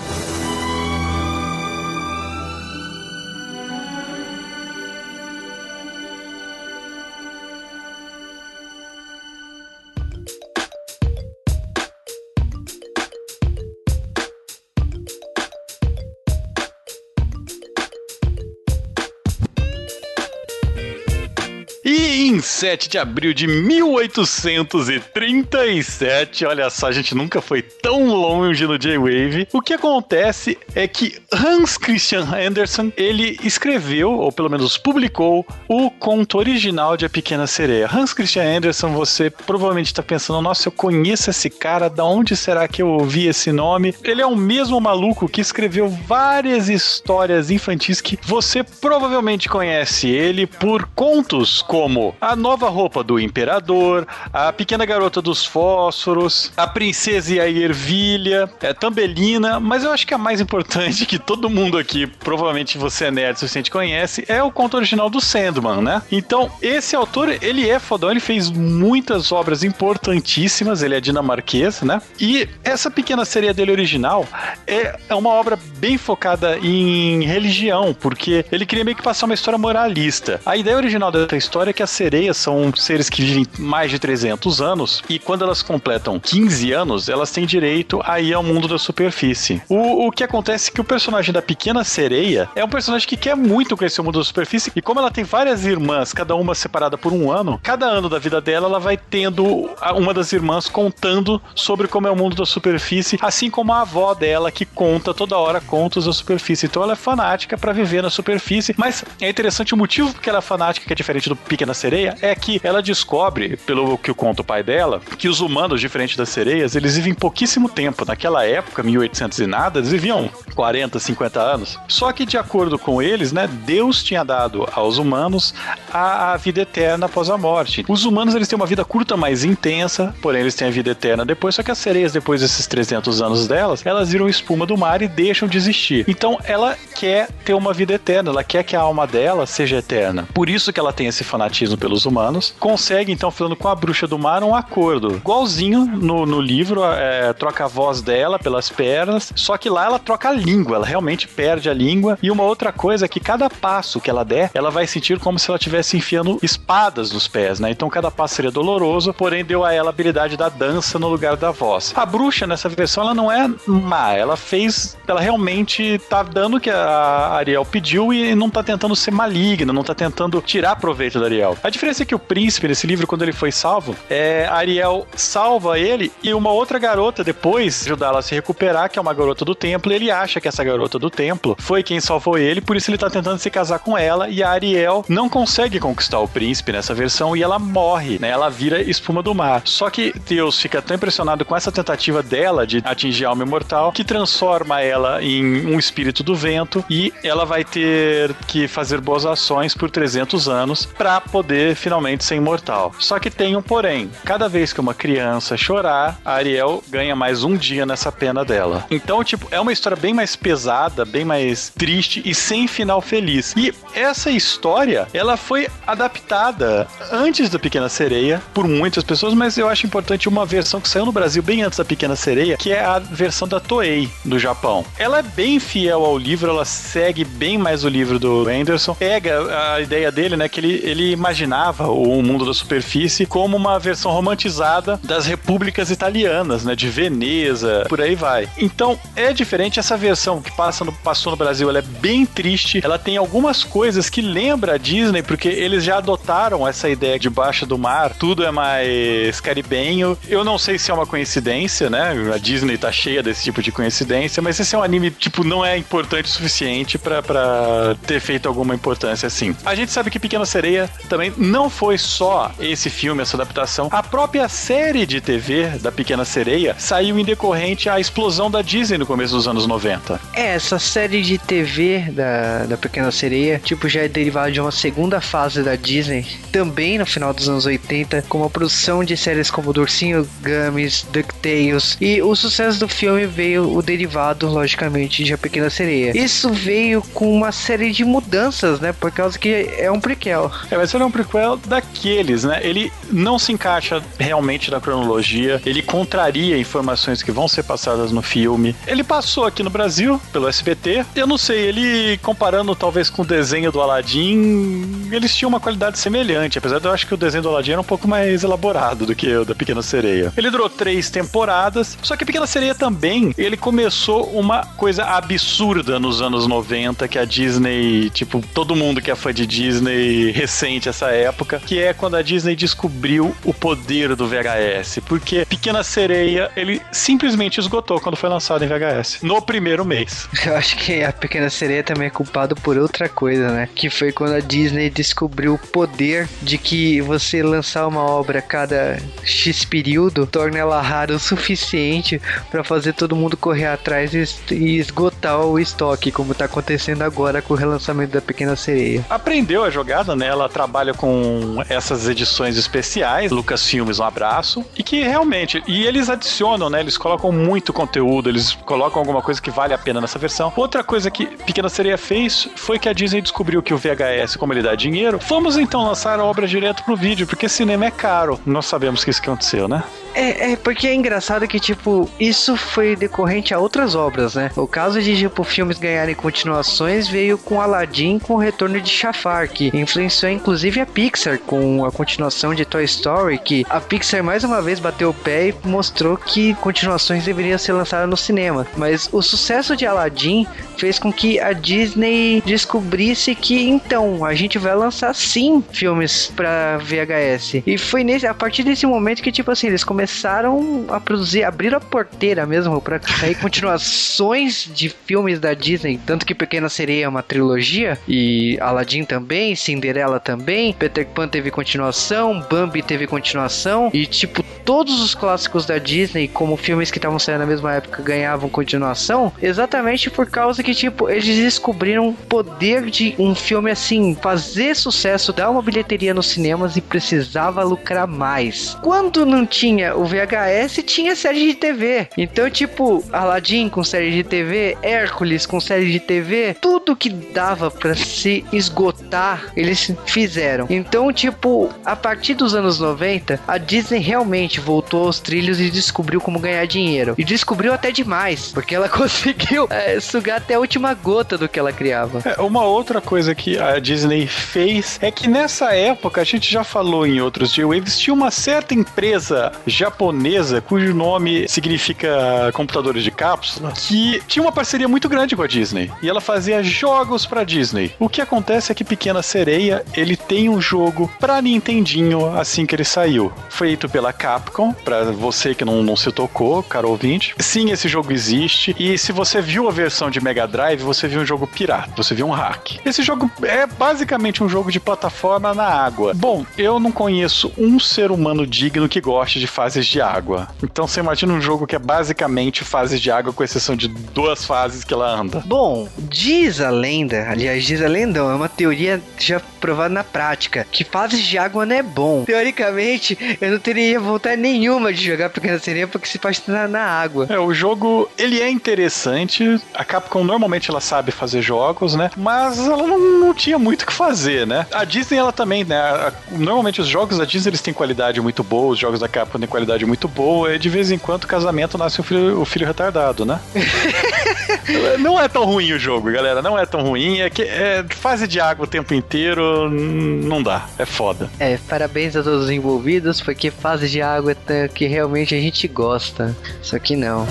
Speaker 2: 7 de abril de 1837, olha só, a gente nunca foi tão longe no J-Wave. O que acontece é que Hans Christian Andersen, ele escreveu, ou pelo menos publicou, o conto original de A Pequena Sereia. Hans Christian Andersen, você provavelmente está pensando, nossa, eu conheço esse cara, da onde será que eu ouvi esse nome? Ele é o mesmo maluco que escreveu várias histórias infantis que você provavelmente conhece ele por contos como A Nova Roupa do Imperador, A Pequena Garota dos Fósforos, A Princesa e a Ervilha, é, Tambelina, mas eu acho que a mais importante que todo mundo aqui, provavelmente você é nerd suficiente conhece, é o conto original do Sandman, né? Então, esse autor, ele é fodão, ele fez muitas obras importantíssimas, ele é dinamarquês, né? E essa pequena série dele original é, é uma obra bem focada em religião, porque ele queria meio que passar uma história moralista. A ideia original dessa história é que as sereias são seres que vivem mais de 300 anos e quando elas completam 15 anos, elas têm direito a ir ao mundo da superfície. O, o que acontece é que o personagem da pequena sereia é um personagem que quer muito conhecer o mundo da superfície e como ela tem várias irmãs, cada uma separada por um ano, cada ano da vida dela ela vai tendo uma das irmãs contando sobre como é o mundo da superfície, assim como a avó dela que conta toda hora contos da superfície. Então ela é fanática para viver na superfície, mas é interessante o motivo porque ela é fanática, que é diferente do Pequena Sereia, é que ela descobre, pelo que conta o pai dela, que os humanos, diferente das sereias, eles vivem pouquíssimo tempo. Naquela época, 1800 e nada, eles viviam 40, 50 anos. Só que de acordo com eles, né, Deus tinha dado aos humanos a, a vida eterna após a morte. Os humanos eles têm uma vida curta, mais intensa, porém eles têm a vida eterna depois, só que as sereias depois desses 300 anos delas, elas viram espuma do mar e deixam de existir. Então ela quer ter uma vida eterna, ela quer que a alma dela seja eterna. Por isso que ela tem esse fanatismo pelos humanos. Consegue então falando com a bruxa do mar um acordo, igualzinho no, no livro, é, troca a voz dela pelas pernas, só que lá ela troca a língua, ela realmente perde a língua. E uma outra coisa é que cada passo que ela der, ela vai sentir como se ela estivesse enfiando espadas nos pés, né? Então cada passo seria doloroso, porém deu a ela a habilidade da dança no lugar da voz. A bruxa nessa versão ela não é má, ela fez, ela realmente tá dando o que a Ariel pediu e não tá tentando ser maligna, não tá tentando tirar proveito da Ariel. A diferença é que o príncipe nesse livro quando ele foi salvo, é Ariel salva ele e uma outra garota depois ajudar ela a se recuperar, que é uma garota do templo, ele acha que essa garota do templo foi quem salvou ele, por isso ele tá tentando se casar com ela e a Ariel não consegue conquistar o príncipe nessa versão e ela morre, né? Ela vira espuma do mar. Só que Deus fica tão impressionado com essa tentativa dela de atingir a alma imortal que transforma ela em um espírito do vento e ela vai ter que fazer boas ações por 300 anos para poder finalmente ser imortal. Só que tem um porém. Cada vez que uma criança chorar, a Ariel ganha mais um dia nessa pena dela. Então, tipo, é uma história bem mais pesada, bem mais triste e sem final feliz. E essa história, ela foi adaptada antes da Pequena Sereia por muitas pessoas, mas eu acho importante uma versão que saiu no Brasil bem antes da Pequena Sereia, que é a versão da Toei do Japão. Ela é bem fiel ao livro, ela segue bem mais o livro do Anderson, pega a ideia dele, né, que ele, ele imaginava o mundo da superfície como uma versão romantizada das repúblicas italianas, né, de Veneza, por aí vai. Então, é diferente essa versão que passa no, passou no Brasil, ela é bem triste, ela tem algumas coisas que lembra a Disney, porque eles já adotaram essa ideia de baixo do mar, tudo é mais caribenho. Eu não sei se é uma coincidência, né? A Disney tá cheia desse tipo de coincidência, mas esse é um anime, tipo, não é importante o suficiente para ter feito alguma importância assim. A gente sabe que Pequena Sereia também não foi só esse filme, essa adaptação. A própria série de TV da Pequena Sereia saiu em decorrente à explosão da Disney no começo dos anos 90.
Speaker 1: É, essa série de TV da, da Pequena Sereia, tipo, já é derivada de uma segunda fase da Disney, também no final dos anos 80, com a produção de séries como Dursinho Gummies, DuckTales, e o sucesso do filme veio o derivado, logicamente, de A Pequena Sereia. Isso veio com uma série de mudanças, né, por causa que é um prequel.
Speaker 2: É, mas ele é um prequel daqueles, né? Ele não se encaixa realmente na cronologia, ele contraria informações que vão ser passadas no filme. Ele passou aqui no Brasil pelo SBT. Eu não sei, ele comparando talvez com o desenho do Aladdin, eles tinham uma qualidade semelhante, apesar de eu acho que o desenho do Aladdin era um pouco mais elaborado do que o da Pequena Sereia. Ele durou três temporadas, só que a Pequena Sereia também, ele começou uma coisa absurda nos anos 90 que a Disney, tipo, todo mundo que é fã de Disney exatamente essa época, que é quando a Disney descobriu o poder do VHS. Porque Pequena Sereia, ele simplesmente esgotou quando foi lançado em VHS. No primeiro mês.
Speaker 1: Eu acho que a Pequena Sereia também é culpado por outra coisa, né? Que foi quando a Disney descobriu o poder de que você lançar uma obra a cada X período torna ela rara o suficiente para fazer todo mundo correr atrás e, e esgotar o estoque, como tá acontecendo agora com o relançamento da Pequena Sereia.
Speaker 2: Aprendeu a jogada, né? Ela trabalha com essas edições especiais, Lucas Filmes, um abraço, e que realmente, e eles adicionam, né? Eles colocam muito conteúdo, eles colocam alguma coisa que vale a pena nessa versão. Outra coisa que Pequena Sereia fez foi que a Disney descobriu que o VHS, como ele dá dinheiro, vamos então lançar a obra direto pro vídeo, porque cinema é caro. Nós sabemos que isso aconteceu, né?
Speaker 1: É, é, porque é engraçado que, tipo, isso foi decorrente a outras obras, né? O caso de, tipo, filmes ganharem continuações veio com Aladdin com o retorno de Jafar, que influenciou inclusive a Pixar com a continuação de Toy Story, que a Pixar mais uma vez bateu o pé e mostrou que continuações deveriam ser lançadas no cinema. Mas o sucesso de Aladdin fez com que a Disney descobrisse que, então, a gente vai lançar sim filmes pra VHS. E foi nesse, a partir desse momento que, tipo assim, eles começaram a produzir, abriram a porteira mesmo pra sair continuações de filmes da Disney. Tanto que Pequena Sereia é uma trilogia, e Aladdin também, Cinderela também, Peter Pan teve continuação, Bambi teve continuação, e tipo, todos os clássicos da Disney, como filmes que estavam saindo na mesma época, ganhavam continuação, exatamente por causa que, tipo, eles descobriram o poder de um filme assim, fazer sucesso, dar uma bilheteria nos cinemas e precisava lucrar mais. Quando não tinha o VHS, tinha série de TV. Então, tipo, Aladdin com série de TV, Hércules com série de TV, tudo que dava para se esgotar, eles fizeram. Então, tipo, a partir dos anos 90, a Disney realmente voltou aos trilhos e descobriu como ganhar dinheiro. E descobriu até demais, porque ela conseguiu é, sugar até a última gota do que ela criava.
Speaker 2: É, uma outra coisa que a Disney fez é que nessa época, a gente já falou em outros G-Waves, tinha uma certa empresa japonesa cujo nome significa computadores de cápsula, que tinha uma parceria muito grande com a Disney. E ela fazia jogos pra Disney. O que acontece é que Pequena Sereia, ele tem um jogo pra Nintendinho assim que ele saiu. Feito pela Capcom, pra você que não, não se tocou, caro ouvinte. Sim, esse jogo existe. E se você viu a versão de Mega Drive, você viu um jogo pirata, você viu um hack. Esse jogo é basicamente um jogo de plataforma na água. Bom, eu não conheço um ser humano digno que goste de fases de água. Então você imagina um jogo que é basicamente fases de água, com exceção de duas fases que ela anda.
Speaker 1: Bom, diz a lenda, aliás, diz a lenda, é uma teoria já provada na prática, que fases de água não é bom. Teoricamente, eu não teria vontade nenhuma de jogar Pequena Sereia porque se faz na, na água.
Speaker 2: É, o jogo, ele é interessante. A Capcom normalmente ela sabe fazer jogos, né? Mas ela não, não tinha muito o que fazer, né? A Disney, ela também, né? A- normalmente os jogos da Disney, eles têm qualidade muito boa, os jogos da Capcom têm qualidade muito boa, e de vez em quando, casamento, nasce o filho, o filho retardado, né? não é tão ruim o jogo, galera, não é tão ruim. É que é fase de água o tempo inteiro, não dá, é foda.
Speaker 1: É, parabéns a todos os envolvidos, porque fase de água é que realmente a gente gosta. Só que não.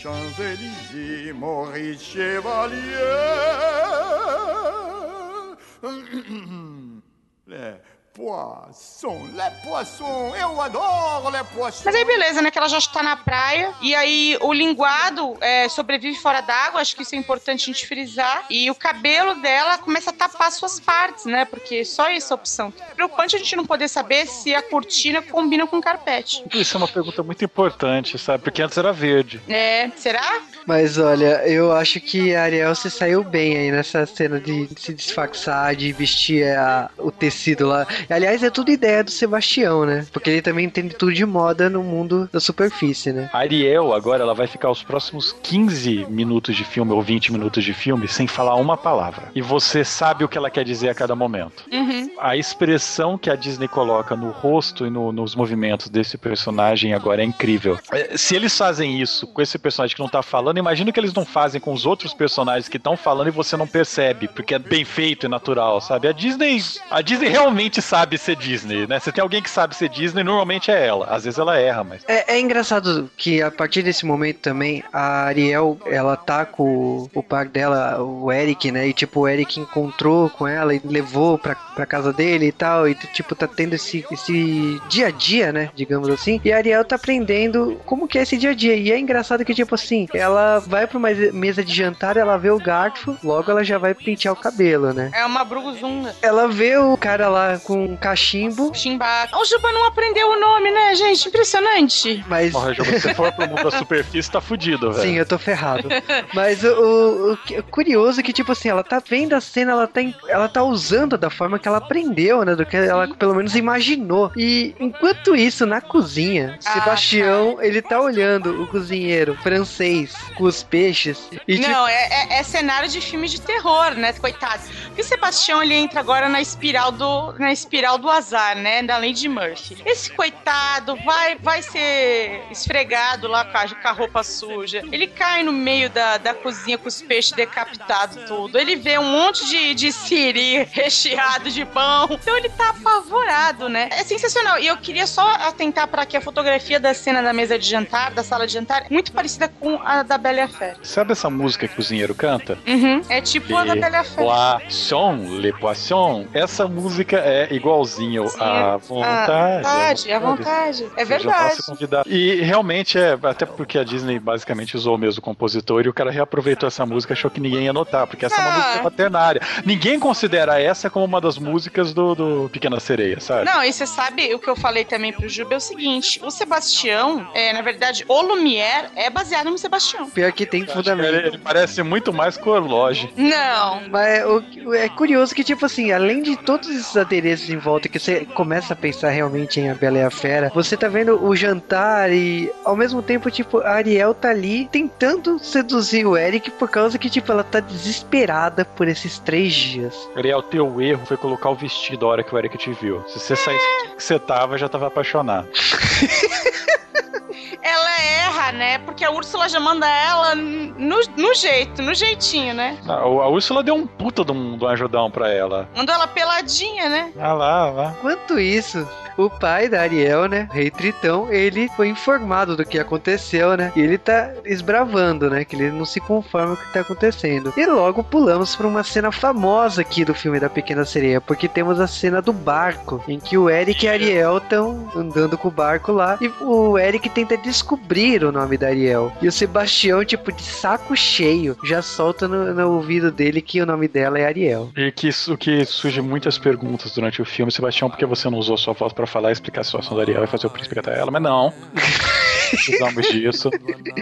Speaker 7: Champs-Élysées, Maurice Chevalier. les poissons, les poissons, eu adoro les poissons.
Speaker 3: Mas aí beleza, né? Que ela já está na praia. E aí o linguado é, sobrevive fora d'água, acho que isso é importante a gente frisar. E o cabelo dela começa a tapar suas partes, né? Porque só essa opção. Preocupante a gente não poder saber se a cortina combina com o carpete.
Speaker 2: Isso é uma pergunta muito importante, sabe? Porque antes era verde.
Speaker 3: É, será?
Speaker 1: Mas olha, eu acho que a Ariel se saiu bem aí nessa cena de se disfarçar, de vestir a, o tecido lá. Aliás, é tudo ideia do Sebastião, né? Porque ele também entende tudo de moda no mundo da superfície, né?
Speaker 2: A Ariel agora ela vai ficar os próximos 15 minutos de filme ou 20 minutos de filme sem falar uma palavra. E você sabe o que ela quer dizer a cada momento.
Speaker 3: Uhum.
Speaker 2: A expressão que a Disney coloca no rosto e no- nos movimentos desse personagem agora é incrível. É, Se eles fazem isso com esse personagem que não tá falando, imagina que eles não fazem com os outros personagens que estão falando e você não percebe, porque é bem feito e natural, sabe? A Disney, a Disney realmente sabe ser Disney, né? Se tem alguém que sabe ser Disney, normalmente é ela. Às vezes ela erra, mas
Speaker 1: É, é engraçado que a partir desse momento também, a Ariel, ela tá com o, o par dela, o Eric, né? E tipo, o Eric encontrou com ela e levou pra, pra casa dele e tal. E tipo, tá tendo esse, esse dia a dia, né? Digamos assim. E a Ariel tá aprendendo como que é esse dia a dia. E é engraçado que, tipo assim, ela vai pra uma mesa de jantar, ela vê o garfo, logo ela já vai pentear o cabelo, né?
Speaker 3: É uma bruguzunga.
Speaker 1: Ela vê o cara lá com um cachimbo,
Speaker 3: O Juba não aprendeu o nome, né, gente? Impressionante.
Speaker 1: mas.
Speaker 2: Porra, Juba, se você for pro mundo da superfície, tá fudido, velho.
Speaker 1: Sim, eu tô ferrado. Mas o, o- o curioso é que, tipo assim, ela tá vendo a cena, ela tá, ela tá usando da forma que ela aprendeu, né? Do que ela pelo menos imaginou. E enquanto isso, na cozinha,
Speaker 3: Ah,
Speaker 1: Sebastião, ele tá olhando o cozinheiro francês com os peixes. E tipo,
Speaker 3: não, é, é- é cenário de filme de terror, né? Coitado. Porque o Sebastião ele entra agora na espiral do na espiral do azar, né? Da Lady Murphy. Esse coitado vai vai ser esfregado lá com a, com a roupa suja. Ele cai no meio da, da cozinha com os peixes decapitados tudo. Ele vê um monte de, de siri recheado de pão. Então ele tá apavorado, né? É sensacional. E eu queria só atentar para que a fotografia da cena da mesa de jantar, da sala de jantar, é muito parecida com a da Bela e Fera.
Speaker 2: Sabe essa música que o cozinheiro canta?
Speaker 3: Uhum. É tipo a da Bela e a Fera.
Speaker 2: Poisson, Le Poisson. Essa música é igualzinho
Speaker 3: Sim,
Speaker 2: à vontade.
Speaker 3: vontade, à vontade. É
Speaker 2: Você já
Speaker 3: verdade.
Speaker 2: E realmente é, até porque a Disney basicamente usou o mesmo compositor e o cara reaproveitou essa música achou que ninguém ia notar, porque essa é uma
Speaker 3: Ah.
Speaker 2: música quaternária. Ninguém considera essa como uma das músicas do, do Pequena Sereia, sabe?
Speaker 3: Não, e você sabe o que eu falei também pro Juba é o seguinte: o Sebastião, é, na verdade, o Lumière é baseado no Sebastião.
Speaker 1: pior que tem fundamento.
Speaker 2: Ele, ele parece muito mais com o Orloge.
Speaker 3: Não.
Speaker 1: Mas o, é curioso que, tipo assim, além de todos esses adereços em volta, que você começa a pensar realmente em A Bela e a Fera, você tá vendo o jantar e, ao mesmo tempo, tipo, a Ariel tá ali tentando seduzir o Eric por causa que, tipo, ela tá desesperada por esses três dias.
Speaker 2: Ariel, teu erro foi colocar o vestido a hora que o Eric te viu. Se você saísse que você tava, já tava apaixonado.
Speaker 3: Ela erra, né? Porque a Úrsula já manda ela no, no jeito, no jeitinho, né?
Speaker 2: A, a Úrsula deu um puta de um, de um ajudão pra ela.
Speaker 3: Mandou ela peladinha, né?
Speaker 2: Ah lá, lá.
Speaker 1: Enquanto isso, o pai da Ariel, né, Rei Tritão, ele foi informado do que aconteceu, né? E ele tá esbravando, né? Que ele não se conforma com o que tá acontecendo. E logo pulamos pra uma cena famosa aqui do filme da Pequena Sereia, porque temos a cena do barco, em que o Eric e a Ariel estão andando com o barco lá, e o Eric tenta descobrir o nome da Ariel. E o Sebastião, tipo, de saco cheio, já solta no, no ouvido dele que o nome dela é Ariel.
Speaker 2: E que isso que surge muitas perguntas durante o filme, Sebastião, por que você não usou sua voz pra falar e explicar a situação da Ariel e fazer o príncipe cantar ela? Mas não. Precisamos disso.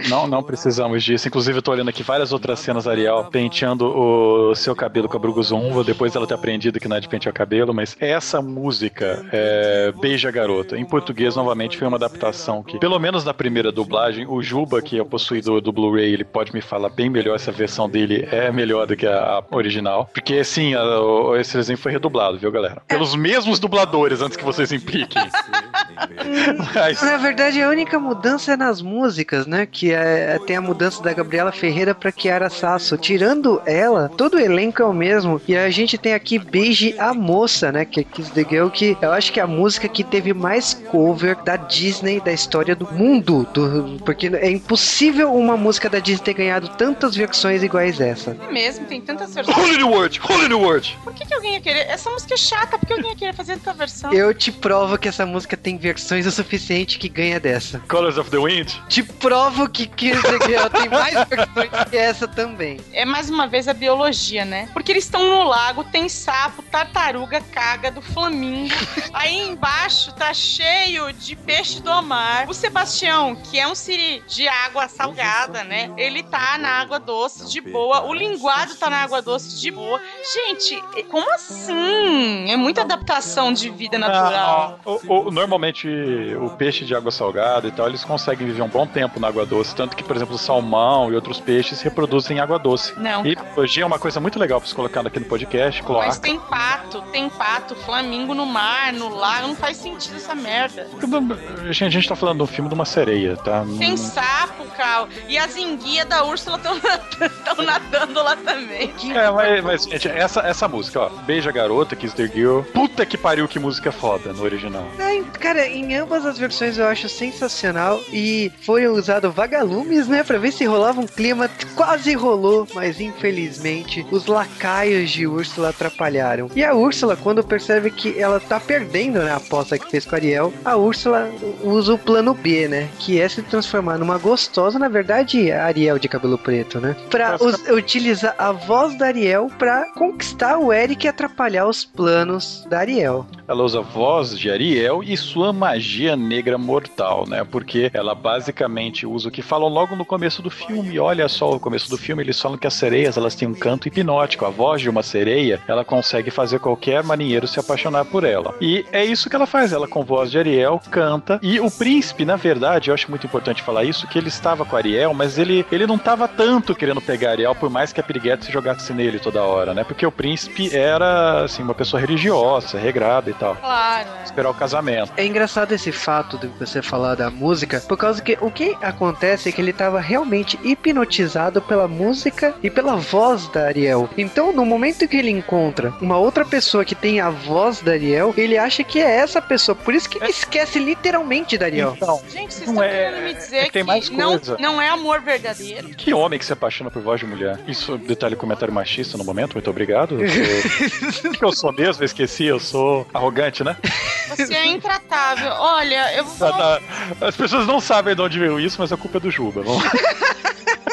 Speaker 2: Não, não precisamos disso. Inclusive, eu tô olhando aqui várias outras cenas Ariel penteando o seu cabelo com a bruguzumba, depois ela ter aprendido que não é de pentear o cabelo, mas essa música, é, Beija Garota, em português, novamente, foi uma adaptação que, pelo menos na primeira dublagem, o Juba, que é o possuidor do Blu-ray, ele pode me falar bem melhor, essa versão dele é melhor do que a, a original. Porque, sim, a- o- esse desenho foi redublado, viu, galera? Pelos mesmos dubladores, antes que vocês impliquem. Mas,
Speaker 1: Na verdade, a única mudança é nas músicas, né? Que é, tem a mudança da Gabriela Ferreira pra Kiara Sasso. Tirando ela, todo o elenco é o mesmo. E a gente tem aqui Beije a Moça, né? Que é Kiss the Girl, que eu acho que é a música que teve mais cover da Disney da história do mundo. do- porque é impossível uma música da Disney ter ganhado tantas versões iguais essa.
Speaker 3: É mesmo, tem tantas versões.
Speaker 2: Holy New Word! Holy New Word!
Speaker 3: Por que, que alguém ia querer? Essa música é chata, por que alguém ia querer fazer tanta versão?
Speaker 1: Eu te provo que essa música tem versões o suficiente que ganha dessa.
Speaker 2: Colors of of the Wind?
Speaker 1: Te provo que Kiss the Girl tem mais versões que essa também.
Speaker 3: É mais uma vez a biologia, né? Porque eles estão no lago, tem sapo, tartaruga, caga do flamingo. Aí embaixo tá cheio de peixe do mar. O Sebastião, que é um siri de água salgada, né? Ele tá na água doce de boa. O linguado tá na água doce de boa. Gente, como assim? É muita adaptação de vida natural.
Speaker 2: Ah, o- o- normalmente o peixe de água salgada e tal, eles conseguem viver um bom tempo na água doce. Tanto que, por exemplo, o salmão e outros peixes reproduzem em água doce.
Speaker 3: Não.
Speaker 2: E biologia é uma coisa muito legal pra se colocar aqui no podcast,
Speaker 3: Mas
Speaker 2: cloaca.
Speaker 3: tem pato, tem pato, flamingo no mar, no lago, não faz sentido essa merda.
Speaker 2: Gente, a gente tá falando de um filme de uma sereia, tá?
Speaker 3: Tem sapo, Cal, e as enguias da Úrsula estão nadando lá também.
Speaker 2: É, mas, mas, gente, essa, essa música, ó, Beija Garota, Kiss the Girl, puta que pariu, que música foda no original.
Speaker 1: É, cara, em ambas as versões eu acho sensacional e foi usado vagalumes, né, pra ver se rolava um clima. Quase rolou, mas infelizmente os lacaios de Úrsula atrapalharam. E a Úrsula, quando percebe que ela tá perdendo, né, a aposta que fez com a Ariel, a Úrsula usa o plano B, né, que é se transformar numa gostosa, na verdade, a Ariel de cabelo preto, né, pra us- utilizar a voz da Ariel pra conquistar o Eric e atrapalhar os planos da Ariel.
Speaker 2: Ela usa a voz de Ariel e sua magia negra mortal, né? Porque ela basicamente usa o que falam logo no começo do filme. Olha só, o começo do filme eles falam que as sereias elas têm um canto hipnótico. A voz de uma sereia ela consegue fazer qualquer marinheiro se apaixonar por ela. E é isso que ela faz. Ela com voz de Ariel canta. E o príncipe, na verdade, eu acho muito importante falar isso, que ele estava com a Ariel, mas ele, ele não estava tanto querendo pegar a Ariel, por mais que a Piriguete se jogasse nele toda hora, né? Porque o príncipe era assim uma pessoa religiosa, regrada e tal
Speaker 3: Claro, né?
Speaker 2: esperar o casamento.
Speaker 1: É engraçado esse fato de você falar da música, por causa que o que acontece é que ele estava realmente hipnotizado pela música e pela voz da Ariel. Então, no momento que ele encontra uma outra pessoa que tem a voz da Ariel, ele acha que é essa pessoa. Por isso que ele esquece literalmente da Ariel.
Speaker 2: Então,
Speaker 3: Gente, vocês
Speaker 2: Não
Speaker 3: estão
Speaker 2: é-
Speaker 3: querendo me
Speaker 2: é
Speaker 3: dizer
Speaker 2: que tem
Speaker 3: que
Speaker 2: mais
Speaker 3: não, não é amor verdadeiro?
Speaker 2: que homem que se apaixona por voz de mulher? Isso, detalhe, comentário machista no momento, muito obrigado. Eu sou... que eu sou mesmo, eu esqueci, eu sou arrogante, né?
Speaker 3: Você é intratável. Olha, eu vou.
Speaker 2: Tá, tá. As pessoas não sabem de onde veio isso, mas a culpa é do Juba. Vamos...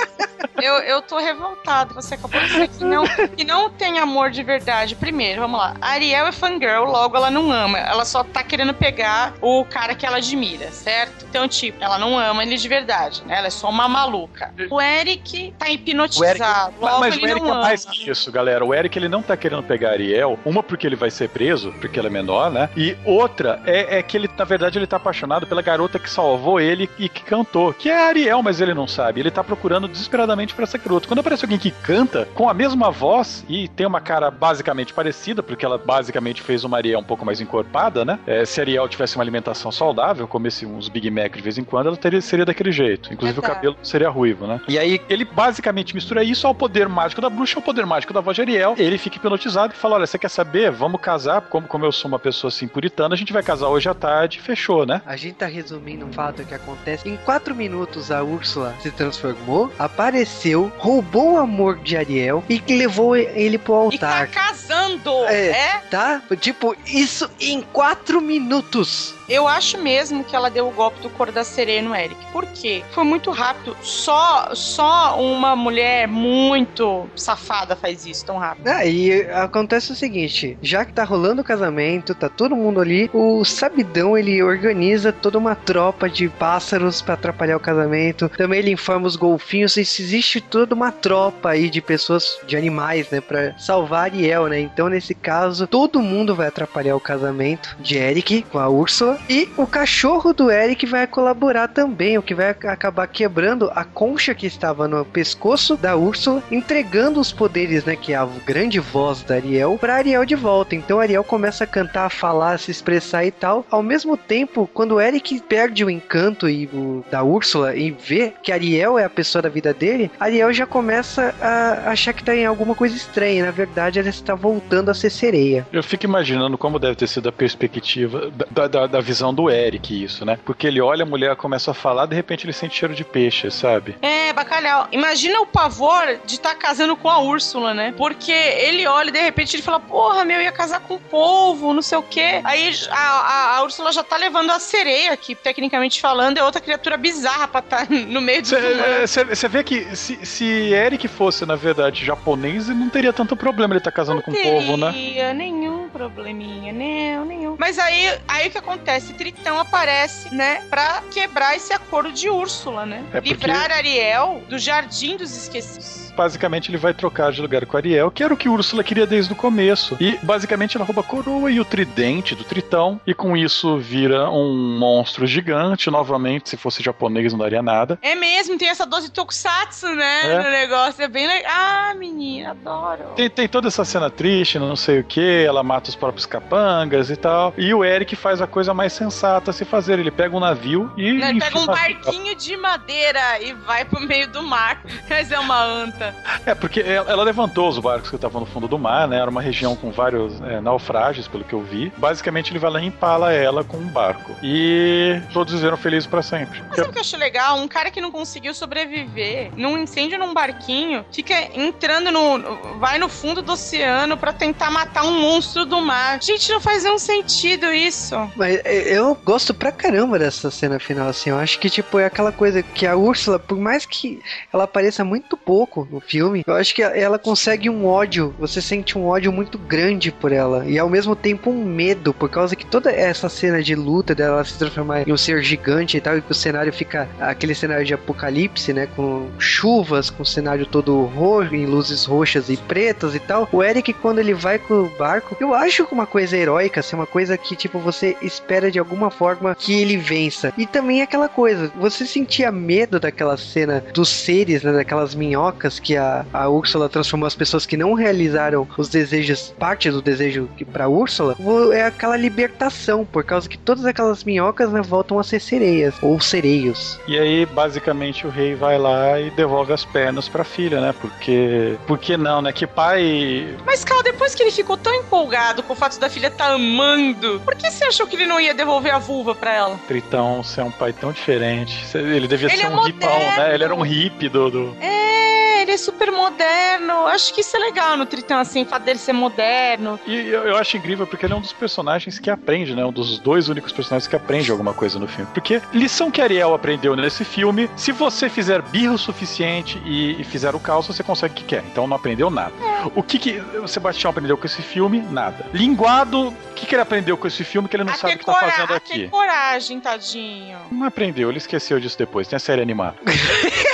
Speaker 3: Eu, eu tô revoltado. Você acabou de dizer que não, que não tem amor de verdade. Primeiro, vamos lá. A Ariel é fangirl, logo ela não ama. Ela só tá querendo pegar o cara que ela admira, certo? Então, tipo, ela não ama ele de verdade, né? Ela é só uma maluca. O Eric tá hipnotizado. logo
Speaker 2: Mas
Speaker 3: ele
Speaker 2: o Eric é mais que isso, galera. O Eric ele não tá querendo pegar a Ariel, uma porque ele vai ser preso, porque ela é menor, né? E outra é, é que ele, na verdade, ele tá apaixonado pela garota que salvou ele e que cantou, que é a Ariel, mas ele não sabe. Ele tá procurando desesperadamente pra essa garota. Quando aparece alguém que canta com a mesma voz e tem uma cara basicamente parecida, porque ela basicamente fez uma Ariel um pouco mais encorpada, né? É, se a Ariel tivesse uma alimentação saudável, comesse uns Big Mac de vez em quando, ela teria, seria daquele jeito. Inclusive
Speaker 3: Verdade.
Speaker 2: o cabelo seria ruivo, né? E aí ele basicamente mistura isso ao poder mágico da bruxa, ao poder mágico da voz de Ariel. Ele fica hipnotizado e fala: Olha, você quer saber? Vamos casar. Como, como eu sou uma pessoa assim puritana, a gente vai casar hoje à tarde. Fechou, né?
Speaker 1: A gente tá resumindo um fato que acontece. Em quatro minutos, a Úrsula se transformou, apareceu, roubou o amor de Ariel e levou ele pro
Speaker 3: E tá
Speaker 1: altar.
Speaker 3: casando,
Speaker 1: É.
Speaker 3: é?
Speaker 1: Tá? Tipo, isso em quatro minutos.
Speaker 3: Eu acho mesmo que ela deu o golpe do cor da sereia no Eric. Por quê? Foi muito rápido. Só, só uma mulher muito safada faz isso tão rápido.
Speaker 1: Ah, e acontece o seguinte: já que tá rolando o casamento, tá todo mundo ali, o Sabidão ele organiza toda uma tropa de pássaros pra atrapalhar o casamento. Também ele informa os golfinhos, e existe toda uma tropa aí de pessoas, de animais, né, Pra salvar Ariel, né? Então nesse caso, todo mundo vai atrapalhar o casamento de Eric com a Úrsula e o cachorro do Eric vai colaborar também, o que vai acabar quebrando a concha que estava no pescoço da Úrsula, entregando os poderes, né, que é a grande voz da Ariel, pra Ariel de volta. Então Ariel começa a cantar, a falar, a se expressar e tal. Ao mesmo tempo, quando o Eric perde o encanto e o, da Úrsula e vê que Ariel é a pessoa da vida dele, Ariel já começa a achar que tá em alguma coisa estranha. Na verdade, ela está voltando a ser sereia.
Speaker 2: Eu fico imaginando como deve ter sido a perspectiva da, da- da visão do Eric isso, né? Porque ele olha a mulher, começa a falar, de repente ele sente cheiro de peixe, sabe?
Speaker 3: É, bacalhau. Imagina o pavor de estar tá casando com a Úrsula, né? Porque ele olha e de repente ele fala: Porra, meu, ia casar com o povo, não sei o quê. Aí a, a, a Úrsula já tá levando a sereia, que tecnicamente falando é outra criatura bizarra pra estar tá no meio do.
Speaker 2: Você vê que se, se Eric fosse, na verdade, japonês, não teria tanto problema ele estar tá casando não com o povo, né?
Speaker 3: Não teria nenhum probleminha, não, nenhum. Mas aí, aí o que acontece? Tritão aparece, né, pra quebrar esse acordo de Úrsula, né? É porque... Livrar Ariel do Jardim dos Esquecidos
Speaker 2: basicamente ele vai trocar de lugar com Ariel, que era o que Úrsula queria desde o começo. E basicamente ela rouba a coroa e o tridente do Tritão, e com isso vira um monstro gigante. Novamente, se fosse japonês não daria nada.
Speaker 3: É mesmo, tem essa dose de tokusatsu, né? É. No negócio. É bem legal. Ah, menina, adoro.
Speaker 2: Tem, tem toda essa cena triste, não sei o que, ela mata os próprios capangas e tal. E o Eric faz a coisa mais sensata a se fazer. Ele pega um navio e.
Speaker 3: Ele pega um barquinho de madeira e vai pro meio do mar. Mas é uma anta.
Speaker 2: É, porque ela levantou os barcos que estavam no fundo do mar, né? Era uma região com vários é, naufrágios, pelo que eu vi. Basicamente, ele vai lá e empala ela com um barco. E todos viveram felizes para sempre.
Speaker 3: Mas sabe o que eu acho legal? Um cara que não conseguiu sobreviver num incêndio num barquinho, fica entrando no. vai no fundo do oceano para tentar matar um monstro do mar. Gente, não faz nenhum sentido isso.
Speaker 1: Mas é, eu gosto pra caramba dessa cena final, assim. Eu acho que, tipo, é aquela coisa que a Úrsula, por mais que ela apareça muito pouco no filme, eu acho que ela consegue um ódio, você sente um ódio muito grande por ela, e ao mesmo tempo um medo, por causa que toda essa cena de luta dela se transformar em um ser gigante e tal, e que o cenário fica aquele cenário de apocalipse, né, com chuvas, com o cenário todo roxo, em luzes roxas e pretas e tal. O Eric, quando ele vai com o barco, eu acho uma coisa heróica, assim, uma coisa que, tipo, você espera de alguma forma que ele vença. E também aquela coisa, você sentia medo daquela cena dos seres, né, daquelas minhocas que a, a Úrsula transformou as pessoas que não realizaram os desejos, parte do desejo que para Úrsula, é aquela libertação, por causa que todas aquelas minhocas né, voltam a ser sereias ou sereios.
Speaker 2: E aí, basicamente, o rei vai lá e devolve as pernas pra filha, né? Porque. Por que não, né? Que pai.
Speaker 3: Mas, Cal, depois que ele ficou tão empolgado com o fato da filha estar tá amando, por que você achou que ele não ia devolver a vulva pra ela?
Speaker 2: Tritão, você é um pai tão diferente. Ele devia ele ser é um moderno. hipão, né? Ele era um hippie do. do...
Speaker 3: É, ele é super moderno. Acho que isso é legal no Tritão, assim, o fato dele ser moderno.
Speaker 2: E eu, eu, acho incrível porque ele é um dos personagens que aprende, né? Um dos dois únicos personagens que aprende alguma coisa no filme. Porque lição que Ariel aprendeu nesse filme, se você fizer birra o suficiente e, e fizer o caos, você consegue o que quer. Então não aprendeu nada. É. O que, que o Sebastião aprendeu com esse filme? Nada. Linguado, o que, que ele aprendeu com esse filme que ele não a sabe o que tá fazendo aqui?
Speaker 3: Coragem, tadinho.
Speaker 2: Não aprendeu, ele esqueceu disso depois. Tem a série animada.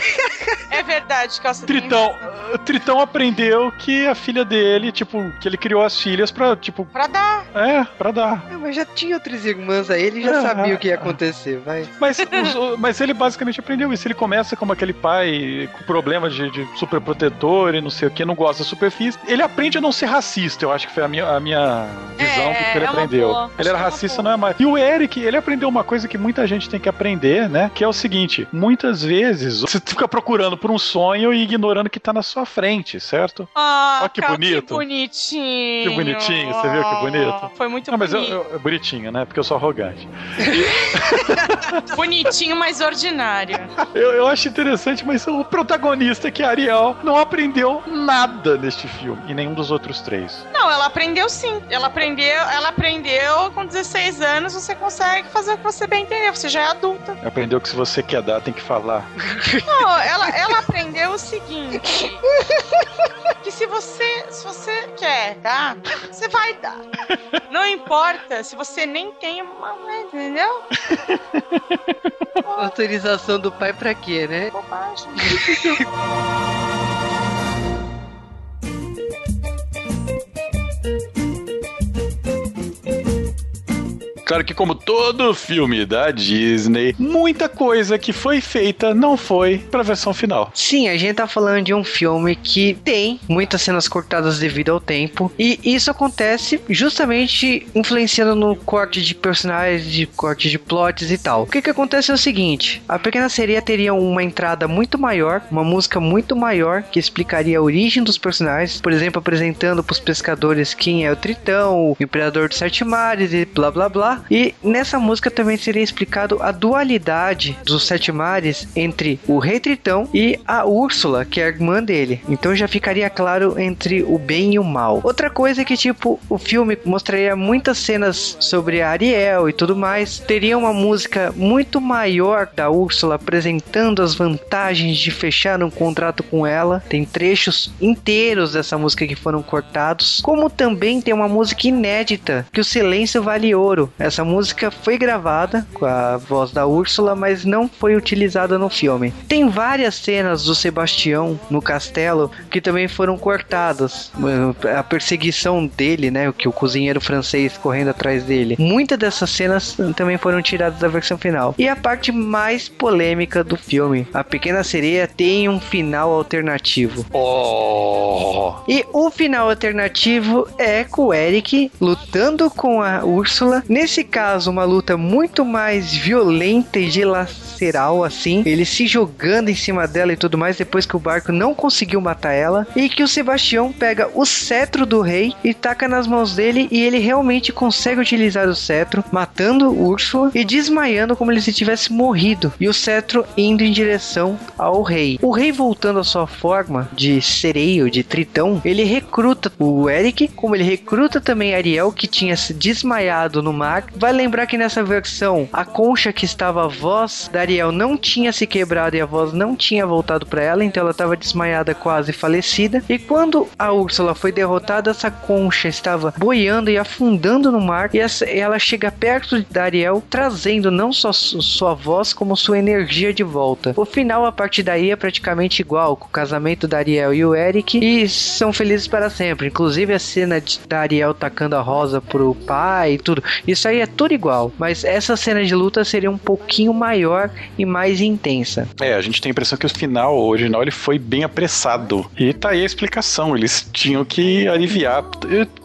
Speaker 3: É verdade, calça
Speaker 2: Tritão, Tritão aprendeu que a filha dele, tipo, que ele criou as filhas pra, tipo.
Speaker 3: Pra dar.
Speaker 2: É, pra dar.
Speaker 1: É, mas já tinha outras irmãs aí, ele já é, sabia é, o que ia acontecer, vai.
Speaker 2: Mas, os, mas ele basicamente aprendeu isso. Ele começa como aquele pai com problemas de, de super protetor e não sei o que, não gosta da superfície. Ele aprende a não ser racista, eu acho que foi a minha, a minha visão é, que ele aprendeu. Boa. Ele era é racista, não é mais. E o Eric, ele aprendeu uma coisa que muita gente tem que aprender, né? Que é o seguinte: muitas vezes você fica procurando por um sonho e ignorando que tá na sua frente, certo?
Speaker 3: Ah, que bonito. Que bonitinho.
Speaker 2: Que bonitinho, você viu que bonito?
Speaker 3: Foi muito Não,
Speaker 2: bonito. mas eu, eu, bonitinho, né? Porque eu sou arrogante.
Speaker 3: bonitinho, mas ordinário.
Speaker 2: Eu, eu acho interessante, mas o protagonista, que é Ariel, não aprendeu nada neste filme. E nenhum dos outros três.
Speaker 3: Não, ela aprendeu sim. Ela aprendeu, ela aprendeu com 16 anos, você consegue fazer o que você bem entender. Você já é adulta.
Speaker 2: Aprendeu que se você quer dar, tem que falar.
Speaker 3: Não, ela, ela aprendeu o seguinte: que se você, se você quer dar, você vai dar. Não importa se você nem tem uma, entendeu?
Speaker 1: Autorização do pai pra quê, né?
Speaker 3: Bobagem.
Speaker 2: Claro que, como todo filme da Disney, muita coisa que foi feita não foi pra versão final.
Speaker 1: Sim, a gente tá falando de um filme que tem muitas cenas cortadas devido ao tempo. E isso acontece justamente influenciando no corte de personagens, de corte de plots e tal. O que que acontece é o seguinte: a pequena sereia teria uma entrada muito maior, uma música muito maior que explicaria a origem dos personagens, por exemplo, apresentando pros pescadores quem é o Tritão, o Imperador dos Sete Mares e blá blá blá E nessa música também seria explicado a dualidade dos sete mares entre o Rei Tritão e a Úrsula, que é a irmã dele. Então já ficaria claro entre o bem e o mal. Outra coisa é que, tipo, o filme mostraria muitas cenas sobre a Ariel e tudo mais. Teria uma música muito maior da Úrsula apresentando as vantagens de fechar um contrato com ela. Tem trechos inteiros dessa música que foram cortados. Como também tem uma música inédita, que o Silêncio Vale Ouro. Essa música foi gravada com a voz da Úrsula, mas não foi utilizada no filme. Tem várias cenas do Sebastião no castelo que também foram cortadas. A perseguição dele, né? Que o cozinheiro francês correndo atrás dele. Muitas dessas cenas também foram tiradas da versão final. E a parte mais polêmica do filme: A Pequena Sereia tem um final alternativo.
Speaker 2: Oh!
Speaker 1: E o final alternativo é com o Eric lutando com a Úrsula. Nesse caso, uma luta muito mais violenta e dilaceral, assim. Ele se jogando em cima dela e tudo mais, depois que o barco não conseguiu matar ela. E que o Sebastião pega o cetro do rei e taca nas mãos dele. E ele realmente consegue utilizar o cetro, matando Úrsula e desmaiando como ele se tivesse morrido. E o cetro indo em direção ao rei. O rei voltando à sua forma de sereio, de tritão, ele recruta o Eric, como ele recruta também Ariel, que tinha se desmaiado no mar. Vai lembrar que nessa versão, a concha que estava a voz da Ariel não tinha se quebrado e a voz não tinha voltado para ela, então ela estava desmaiada, quase falecida. E quando a Úrsula foi derrotada, essa concha estava boiando e afundando no mar, e essa, ela chega perto da Ariel, trazendo não só sua voz, como sua energia de volta. O final, a partir daí, é praticamente igual, com o casamento da Ariel e o Eric, e são felizes para sempre. Inclusive a cena de, da Ariel tacando a rosa pro pai e tudo. Isso aí é tudo igual. Mas essa cena de luta seria um pouquinho maior e mais intensa.
Speaker 2: É, a gente tem a impressão que o final original ele foi bem apressado. E tá aí a explicação. Eles tinham que aliviar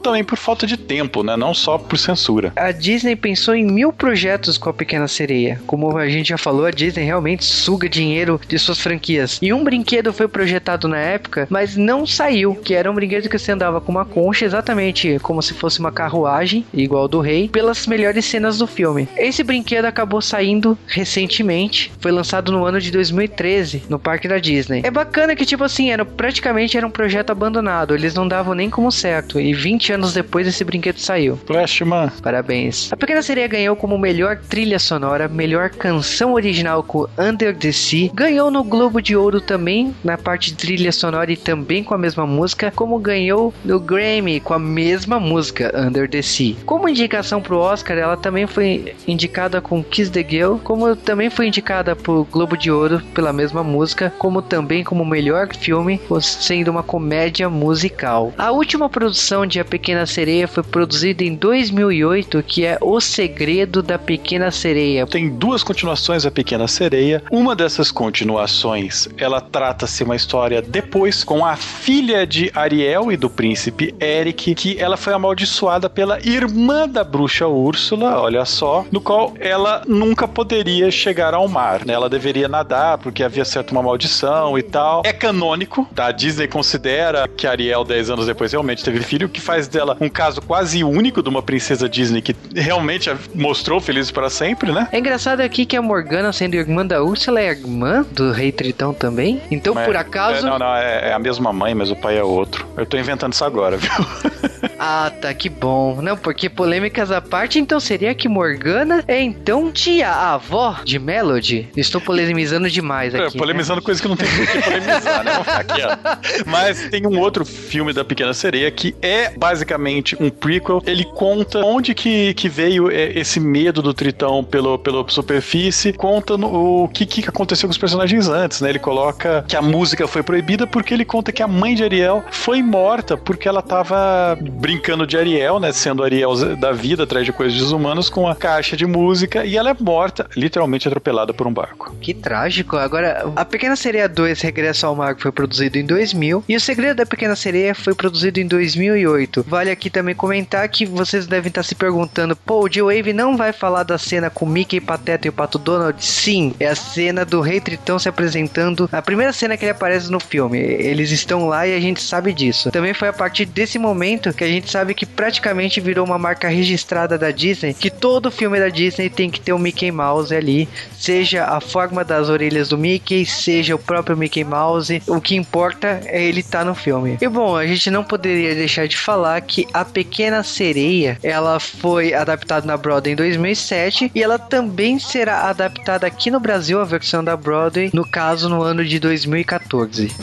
Speaker 2: também por falta de tempo, né? Não só por censura.
Speaker 1: A Disney pensou em mil projetos com a Pequena Sereia. Como a gente já falou, a Disney realmente suga dinheiro de suas franquias. E um brinquedo foi projetado na época, mas não saiu. Que era um brinquedo que você andava com uma concha, exatamente como se fosse uma carruagem, igual do rei, pelas melhores cenas do filme. Esse brinquedo acabou saindo recentemente. Foi lançado no ano de 2013, no parque da Disney. É bacana que, tipo assim, era, praticamente era um projeto abandonado. Eles não davam nem como certo. E 20 anos depois esse brinquedo saiu.
Speaker 2: Flashman.
Speaker 1: Parabéns. A Pequena Sereia ganhou como melhor trilha sonora, melhor canção original com Under the Sea. Ganhou no Globo de Ouro também, na parte de trilha sonora e também com a mesma música, como ganhou no Grammy com a mesma música, Under the Sea. Como indicação pro Oscar, ela também foi indicada com Kiss the Girl, como também foi indicada pro Globo de Ouro pela mesma música, como também como melhor filme, sendo uma comédia musical. A última produção de A Pequena Sereia foi produzida em 2008, que é O Segredo da Pequena Sereia.
Speaker 2: Tem duas continuações da Pequena Sereia. Uma dessas continuações, ela trata-se uma história depois com a filha de Ariel e do príncipe Eric, que ela foi amaldiçoada pela irmã da bruxa Úrsula, olha só, no qual ela nunca poderia chegar ao mar, né? Ela deveria nadar porque havia certo uma maldição e tal. É canônico, tá? A Disney considera que Ariel 10 anos depois realmente teve filho, o que faz dela um caso quase único de uma princesa Disney que realmente mostrou feliz para sempre, né?
Speaker 1: É engraçado aqui que a Morgana, sendo irmã da Úrsula, é irmã do Rei Tritão também. Então,
Speaker 2: Mas,
Speaker 1: por acaso.
Speaker 2: É, não, não, é, é, a mesma mãe, mas o pai é outro. Eu tô inventando isso agora, viu?
Speaker 1: ah, tá, que bom. Não, porque polêmicas à parte, então seria que Morgana é então tia, a avó de Melody? Estou polemizando demais
Speaker 2: é,
Speaker 1: aqui.
Speaker 2: É, polemizando
Speaker 1: né?
Speaker 2: coisa que não tem que polemizar, né? Aqui, Mas tem um outro filme da Pequena Sereia que é basicamente um prequel. Ele conta onde que, que veio esse medo do Tritão pelo, pela superfície, conta no, o que, que aconteceu com os personagens antes, né? Ele coloca que a música foi proibida porque ele conta que a mãe de Ariel foi morta porque ela tava brincando de Ariel, né? Sendo Ariel da vida atrás de coisas desumanas com a caixa de música e ela é morta, literalmente atropelada por um barco.
Speaker 1: Que trágico. Agora, a Pequena Sereia 2 Regresso ao Mar foi produzido em 2000 e o Segredo da Pequena Sereia foi produzido em 2008. Vale aqui também comentar que vocês devem estar se perguntando, pô, o G-Wave não vai falar da cena com Mickey, Pateta e o Pato Donald? Sim, é a cena do Rei Tritão se apresentando, a primeira cena que ele aparece no filme. Eles estão lá e a gente sabe disso. Também foi a partir desse momento que a gente sabe que praticamente virou uma marca registrada da Disney, que todo filme da Disney tem que ter o um Mickey Mouse ali, seja a forma das orelhas do Mickey, seja o próprio Mickey Mouse, o que importa é ele estar tá no filme. E bom, a gente não poderia deixar de falar que A Pequena Sereia, ela foi adaptada na Broadway em 2007 e ela também será adaptada aqui no Brasil, a versão da Broadway, no caso no ano de 2014.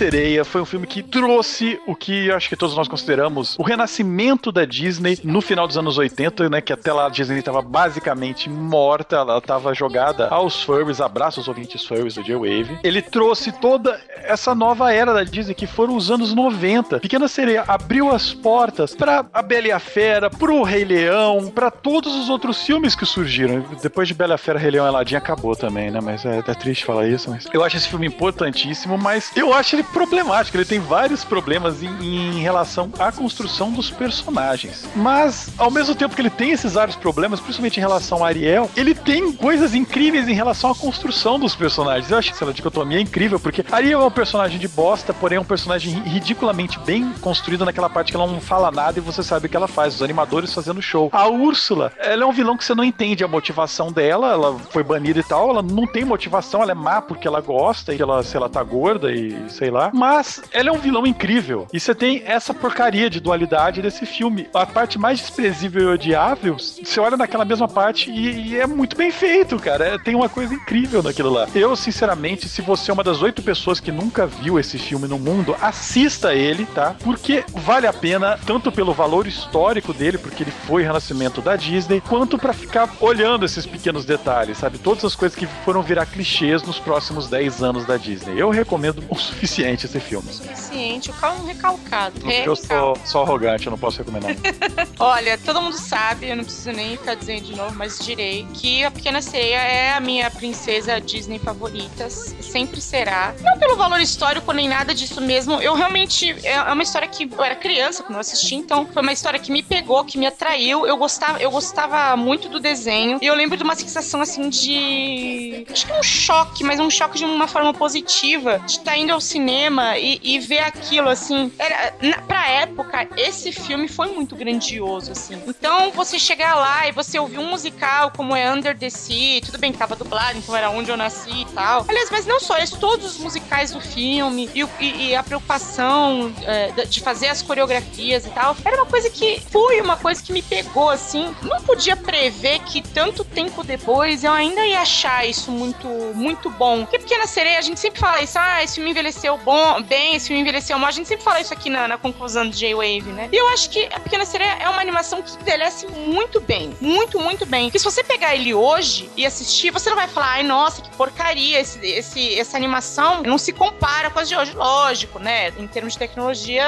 Speaker 2: Sereia foi um filme que trouxe o que acho que todos nós consideramos o renascimento da Disney no final dos anos 80, né? Que até lá a Disney estava basicamente morta, ela estava jogada aos furries, abraço aos ouvintes furries do J-Wave. Ele trouxe toda essa nova era da Disney, que foram os anos 90. Pequena Sereia abriu as portas para A Bela e a Fera, pro Rei Leão, para todos os outros filmes que surgiram. Depois de Bela e a Fera, Rei Leão e Aladdin acabou também, né? Mas é, é triste falar isso, mas eu acho esse filme importantíssimo, mas eu acho ele problemático. Ele tem vários problemas em, em, relação à construção dos personagens. Mas, ao mesmo tempo que ele tem esses vários problemas, principalmente em relação a Ariel, ele tem coisas incríveis em relação à construção dos personagens. Eu acho que essa dicotomia é incrível, porque Ariel é um personagem de bosta, porém é um personagem ridiculamente bem construído naquela parte que ela não fala nada e você sabe o que ela faz, os animadores fazendo show. A Úrsula, ela é um vilão que você não entende a motivação dela, ela foi banida e tal, ela não tem motivação, ela é má porque ela gosta e ela, se ela tá gorda e sei lá. Mas ela é um vilão incrível. E você tem essa porcaria de dualidade desse filme. A parte mais desprezível e odiável, você olha naquela mesma parte e, e é muito bem feito, cara. É, tem uma coisa incrível naquilo lá. Eu, sinceramente, se você é uma das oito pessoas que nunca viu esse filme no mundo, assista ele, tá? Porque vale a pena, tanto pelo valor histórico dele, porque ele foi renascimento da Disney, quanto para ficar olhando esses pequenos detalhes, sabe? Todas as coisas que foram virar clichês nos próximos 10 anos da Disney. Eu recomendo o suficiente esse filme.
Speaker 3: Suficiente, o carro é um recalcado.
Speaker 2: Porque eu sou, sou arrogante, eu não posso recomendar.
Speaker 3: Olha, todo mundo sabe, eu não preciso nem ficar dizendo de novo, mas direi que a Pequena Sereia é a minha princesa Disney favorita, sempre será. Não pelo valor histórico nem nada disso mesmo, eu realmente. É, é uma história que eu era criança quando eu assisti, então foi uma história que me pegou, que me atraiu. Eu gostava, eu gostava muito do desenho. E eu lembro de uma sensação assim de. Acho que um choque, mas um choque de uma forma positiva. De estar tá indo ao cinema e, e ver aquilo, assim. Era, na, pra época, esse filme foi muito grandioso, assim. Então, você chegar lá e você ouvir um musical como é Under the Sea, tudo bem que tava dublado, então era onde eu nasci e tal. Aliás, mas não só isso, todos os musicais do filme e, e, e a preocupação é, de fazer as coreografias e tal, era uma coisa que foi uma coisa que me pegou, assim. Não podia prever que tanto tempo depois eu ainda ia achar isso muito, muito bom. Porque Pequena Sereia, a gente sempre fala isso, ah, esse filme envelheceu bom, bem, esse filme envelheceu mal. A gente sempre fala isso aqui na, na conclusão do J-Wave, né? E eu acho que A Pequena Sereia é uma animação que envelhece muito bem. Muito, muito bem. Porque se você pegar ele hoje e assistir, você não vai falar, ai, nossa, que porcaria, esse, esse, essa animação não se compara com as de hoje. Lógico, né? Em termos de tecnologia,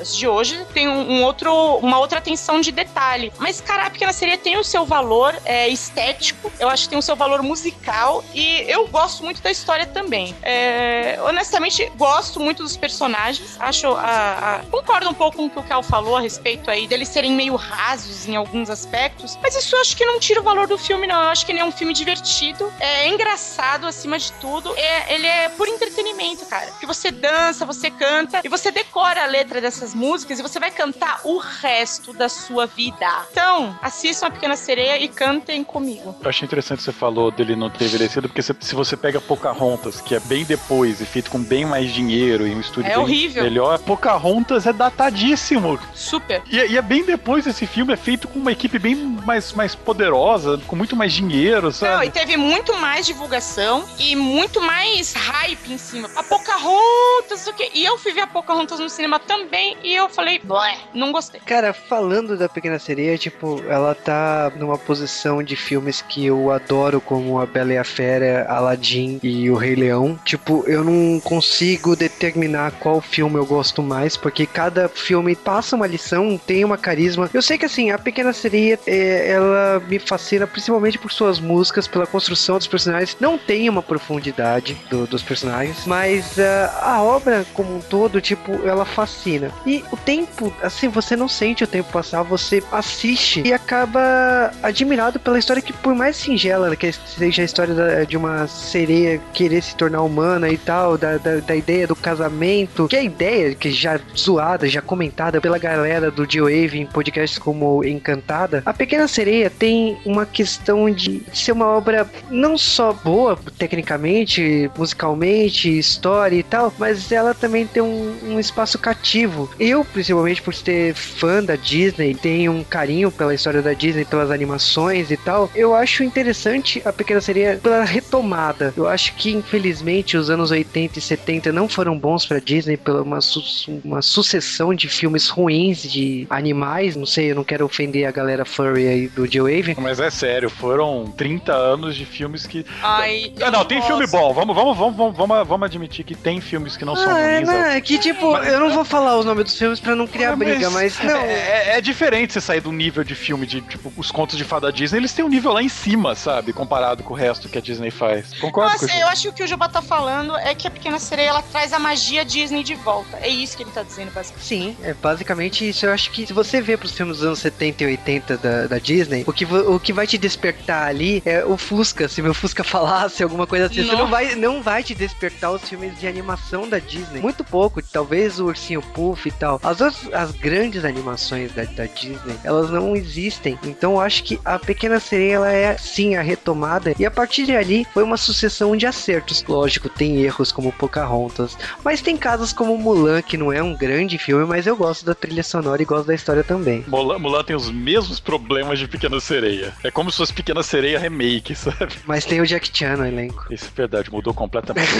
Speaker 3: as de hoje tem um, um outro, uma outra atenção de detalhe. Mas, cara, A Pequena Sereia tem o seu valor é, estético, eu acho que tem o seu valor musical e eu gosto muito da história também. É, honestamente, gosto muito dos personagens. Acho. A, a, concordo um pouco com o que o Cal falou a respeito aí deles serem meio rasos em alguns aspectos. Mas isso eu acho que não tira o valor do filme, não. Eu acho que ele é um filme divertido, é engraçado acima de tudo. É, ele é por entretenimento, cara. Que você dança, você canta e você decora a letra dessas músicas e você vai cantar o resto da sua vida. Então, assistam a Pequena Sereia e cantem comigo.
Speaker 2: Eu achei interessante você falou dele não ter envelhecido, porque se você pega Pocahontas, que é bem depois e feito com bem mais dinheiro e um estúdio
Speaker 3: é
Speaker 2: bem
Speaker 3: horrível.
Speaker 2: melhor, Pocahontas é datadíssimo.
Speaker 3: Super.
Speaker 2: E, e, é bem depois desse filme, é feito com uma equipe bem mais, mais poderosa, com muito mais dinheiro, sabe?
Speaker 3: Não, e teve muito mais divulgação e muito mais hype em cima a Pocahontas, o quê? E eu fui ver a Pocahontas no cinema também e eu falei, blé, não gostei.
Speaker 1: Cara, falando da Pequena Sereia, tipo, ela tá numa posição de filmes que eu adoro, como A Bela e a Fera, Aladdin e O Rei Leão. Tipo, eu não consigo determinar qual filme eu gosto mais, porque cada filme passa uma lição, tem uma carisma. Eu sei que, assim, A Pequena Sereia, é, ela me fascina principalmente por suas músicas, pela construção dos personagens. Não tem uma profundidade do, dos personagens, mas uh, a obra como um todo, tipo, ela fascina. E o tempo, assim, você não sente o tempo passar, você assiste e acaba admirado pela história que, por mais singela que seja a história da, de uma sereia querer se tornar humana e tal, da, da, da, ideia do casamento, que é a ideia que já zoada, já comentada pela galera do G-Wave em podcasts como Encantada, a Pequena Sereia tem uma questão de ser uma obra não só boa tecnicamente, musicalmente, história e tal, mas ela também tem um, um espaço cativo. Eu, principalmente por ser fã da Disney, tenho um carinho pela história da Disney, pelas animações e tal, eu acho interessante a Pequena Sereia pela retomada. Eu acho que, infelizmente, os anos 80 e 70 não foram bons pra Disney pela uma, su uma sucessão de filmes ruins de animais. Não sei, eu não quero ofender a galera furry aí do J-Wave.
Speaker 2: Mas é sério, foram 30 anos de filmes que.
Speaker 3: Ai,
Speaker 2: ah, não, tem
Speaker 3: posso.
Speaker 2: filme bom. Vamos, vamos, vamos, vamos, vamos admitir que tem filmes que não são
Speaker 1: ah, é,
Speaker 2: ruins.
Speaker 1: não, é que tipo, mas... eu não vou falar os nomes dos filmes pra não criar mas briga, mas não.
Speaker 2: É, é, diferente você sair do nível de filme de, tipo, os contos de fada Disney, eles têm um nível lá em cima, sabe? Comparado com o resto que a Disney faz. Concorda
Speaker 3: Nossa,
Speaker 2: com
Speaker 3: eu acho que o que o Juba tá falando é que a Pequena Sereia, ela traz a magia Disney de volta. É isso que ele tá dizendo, basicamente.
Speaker 1: Sim, é basicamente isso. Eu acho que se você vê pros filmes dos anos 70 e 80 da, da Disney, o que, o que vai te despertar ali é o Fusca. Se meu Fusca falasse alguma coisa assim, você não vai, não vai te despertar os filmes de animação da Disney. Muito pouco, talvez o Ursinho Puff e tal. As, outras, as grandes animações da, da Disney, elas não existem. Então eu acho que a Pequena Sereia, ela é sim a retomada. E a partir de ali, foi uma sucessão de acertos. Lógico, tem erros como Pocahontas, mas tem casos como Mulan, que não é um grande filme, mas eu gosto da trilha sonora e gosto da história também.
Speaker 2: Mulan, Mulan tem os mesmos problemas de Pequena Sereia. É como se fosse Pequena Sereia remake, sabe?
Speaker 1: Mas tem o Jack Chan no elenco.
Speaker 2: Isso é verdade, mudou completamente.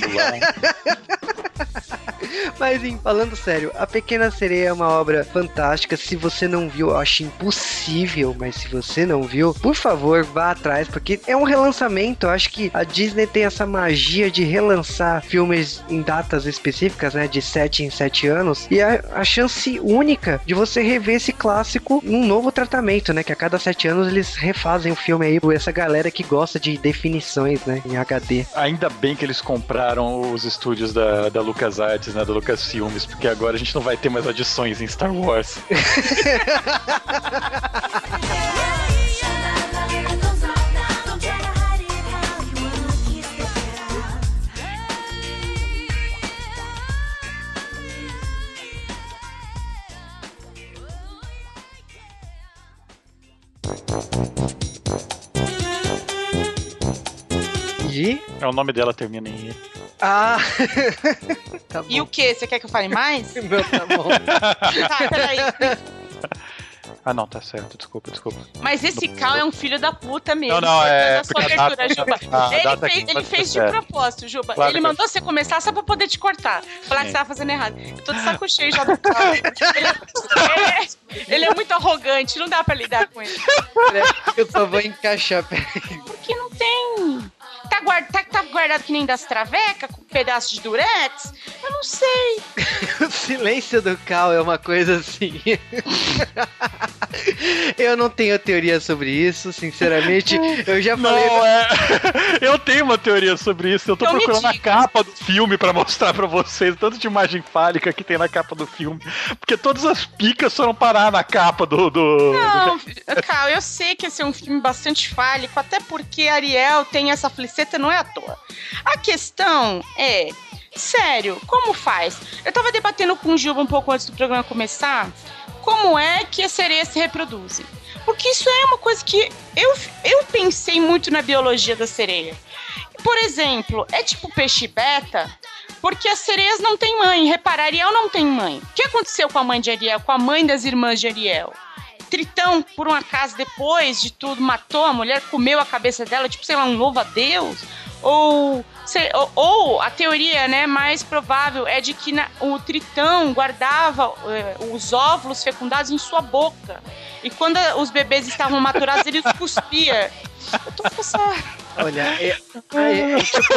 Speaker 2: Mulan.
Speaker 1: Mas, em, falando sério, A Pequena Sereia é uma obra fantástica. Se você não viu, eu acho impossível, mas se você não viu, por favor, vá atrás, porque é um relançamento. Eu acho que a Disney tem essa magia de relançar filmes em datas específicas, né? De 7 em 7 anos. E a, a chance única de você rever esse clássico num novo tratamento, né? Que a cada 7 anos eles refazem o filme aí por essa galera que gosta de definições, né? Em HD.
Speaker 2: Ainda bem que eles compraram os estúdios da, da LucasArts, né? Da Lucasfilmes, porque agora a gente não vai ter mais adições em Star Wars.
Speaker 1: E?
Speaker 2: É o nome dela termina em I.
Speaker 1: Ah! tá
Speaker 3: E o que? Você quer que eu fale mais?
Speaker 1: Não, tá bom.
Speaker 3: tá, peraí.
Speaker 2: Ah, não, tá certo. Desculpa, desculpa.
Speaker 3: Mas esse Cal é um filho da puta mesmo.
Speaker 2: Não, não, é-
Speaker 3: sua abertura,
Speaker 2: data-
Speaker 3: Juba.
Speaker 2: a
Speaker 3: ele fez, ele fez de
Speaker 2: certa.
Speaker 3: propósito, Juba.
Speaker 2: Claro
Speaker 3: ele
Speaker 2: que
Speaker 3: mandou você começar só pra poder te cortar. Falar que
Speaker 2: Sim.
Speaker 3: você tava fazendo errado. Eu tô de saco cheio já do Cal. Ele, é, ele é muito arrogante, não dá pra lidar com ele.
Speaker 1: Eu só vou encaixar. peraí.
Speaker 3: Porque não tem. Tá, guard, tá, tá guardado que nem das travecas, pedaço de durex? Eu não sei.
Speaker 1: O silêncio do Cal é uma coisa assim. Eu não tenho teoria sobre isso, sinceramente. Eu já falei.
Speaker 2: Não, é. Eu tenho uma teoria sobre isso. Eu tô
Speaker 3: Então
Speaker 2: procurando a capa do filme pra mostrar pra vocês o tanto de imagem fálica que tem na capa do filme. Porque todas as picas foram parar na capa do. do...
Speaker 3: Não, Cal, eu sei que esse é um filme bastante fálico, até porque Ariel tem essa fliceta, não é à toa. A questão é, sério, como faz? Eu tava debatendo com o Gilba um pouco antes do programa começar, como é que as sereias se reproduzem? Porque isso é uma coisa que eu, eu pensei muito na biologia da sereia. Por exemplo, é tipo peixe beta, porque as sereias não têm mãe. Repara, Ariel não tem mãe. O que aconteceu com a mãe de Ariel, com a mãe das irmãs de Ariel? Tritão, por um acaso, depois de tudo, matou a mulher, comeu a cabeça dela, tipo, sei lá, um louva a Deus? Ou, sei, ou, ou a teoria né, mais provável é de que na, o tritão guardava eh, os óvulos fecundados em sua boca. E quando os bebês estavam maturados, ele cuspia. Eu tô essa.
Speaker 1: Olha, é, é, é, tipo,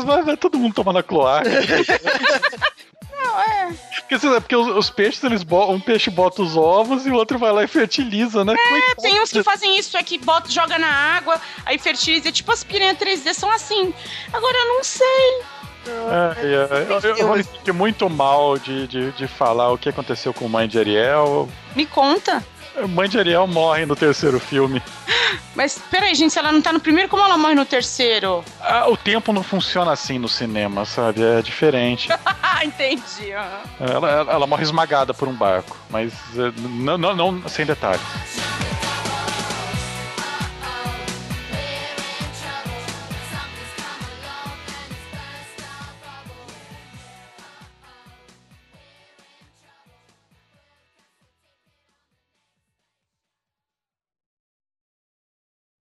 Speaker 2: Vai, vai todo mundo tomar na cloaca.
Speaker 3: Não, é.
Speaker 2: Porque, lá, porque os, os peixes, eles um peixe bota os ovos e o outro vai lá e fertiliza, né?
Speaker 3: É,
Speaker 2: Coitado.
Speaker 3: tem uns que fazem isso, é que bota, joga na água, aí fertiliza. Tipo, as piranhas 3D são assim. Agora, eu não sei.
Speaker 2: É, é, eu, eu, eu me senti muito mal de, de, de falar o que aconteceu com Mãe de Ariel.
Speaker 3: Me conta.
Speaker 2: Mãe de Ariel morre no terceiro filme.
Speaker 3: Mas peraí, gente, se ela não tá no primeiro, como ela morre no terceiro?
Speaker 2: Ah, o tempo não funciona assim no cinema, sabe? É diferente.
Speaker 3: Entendi.
Speaker 2: Ela, ela, ela morre esmagada por um barco, mas não, não, não sem detalhes.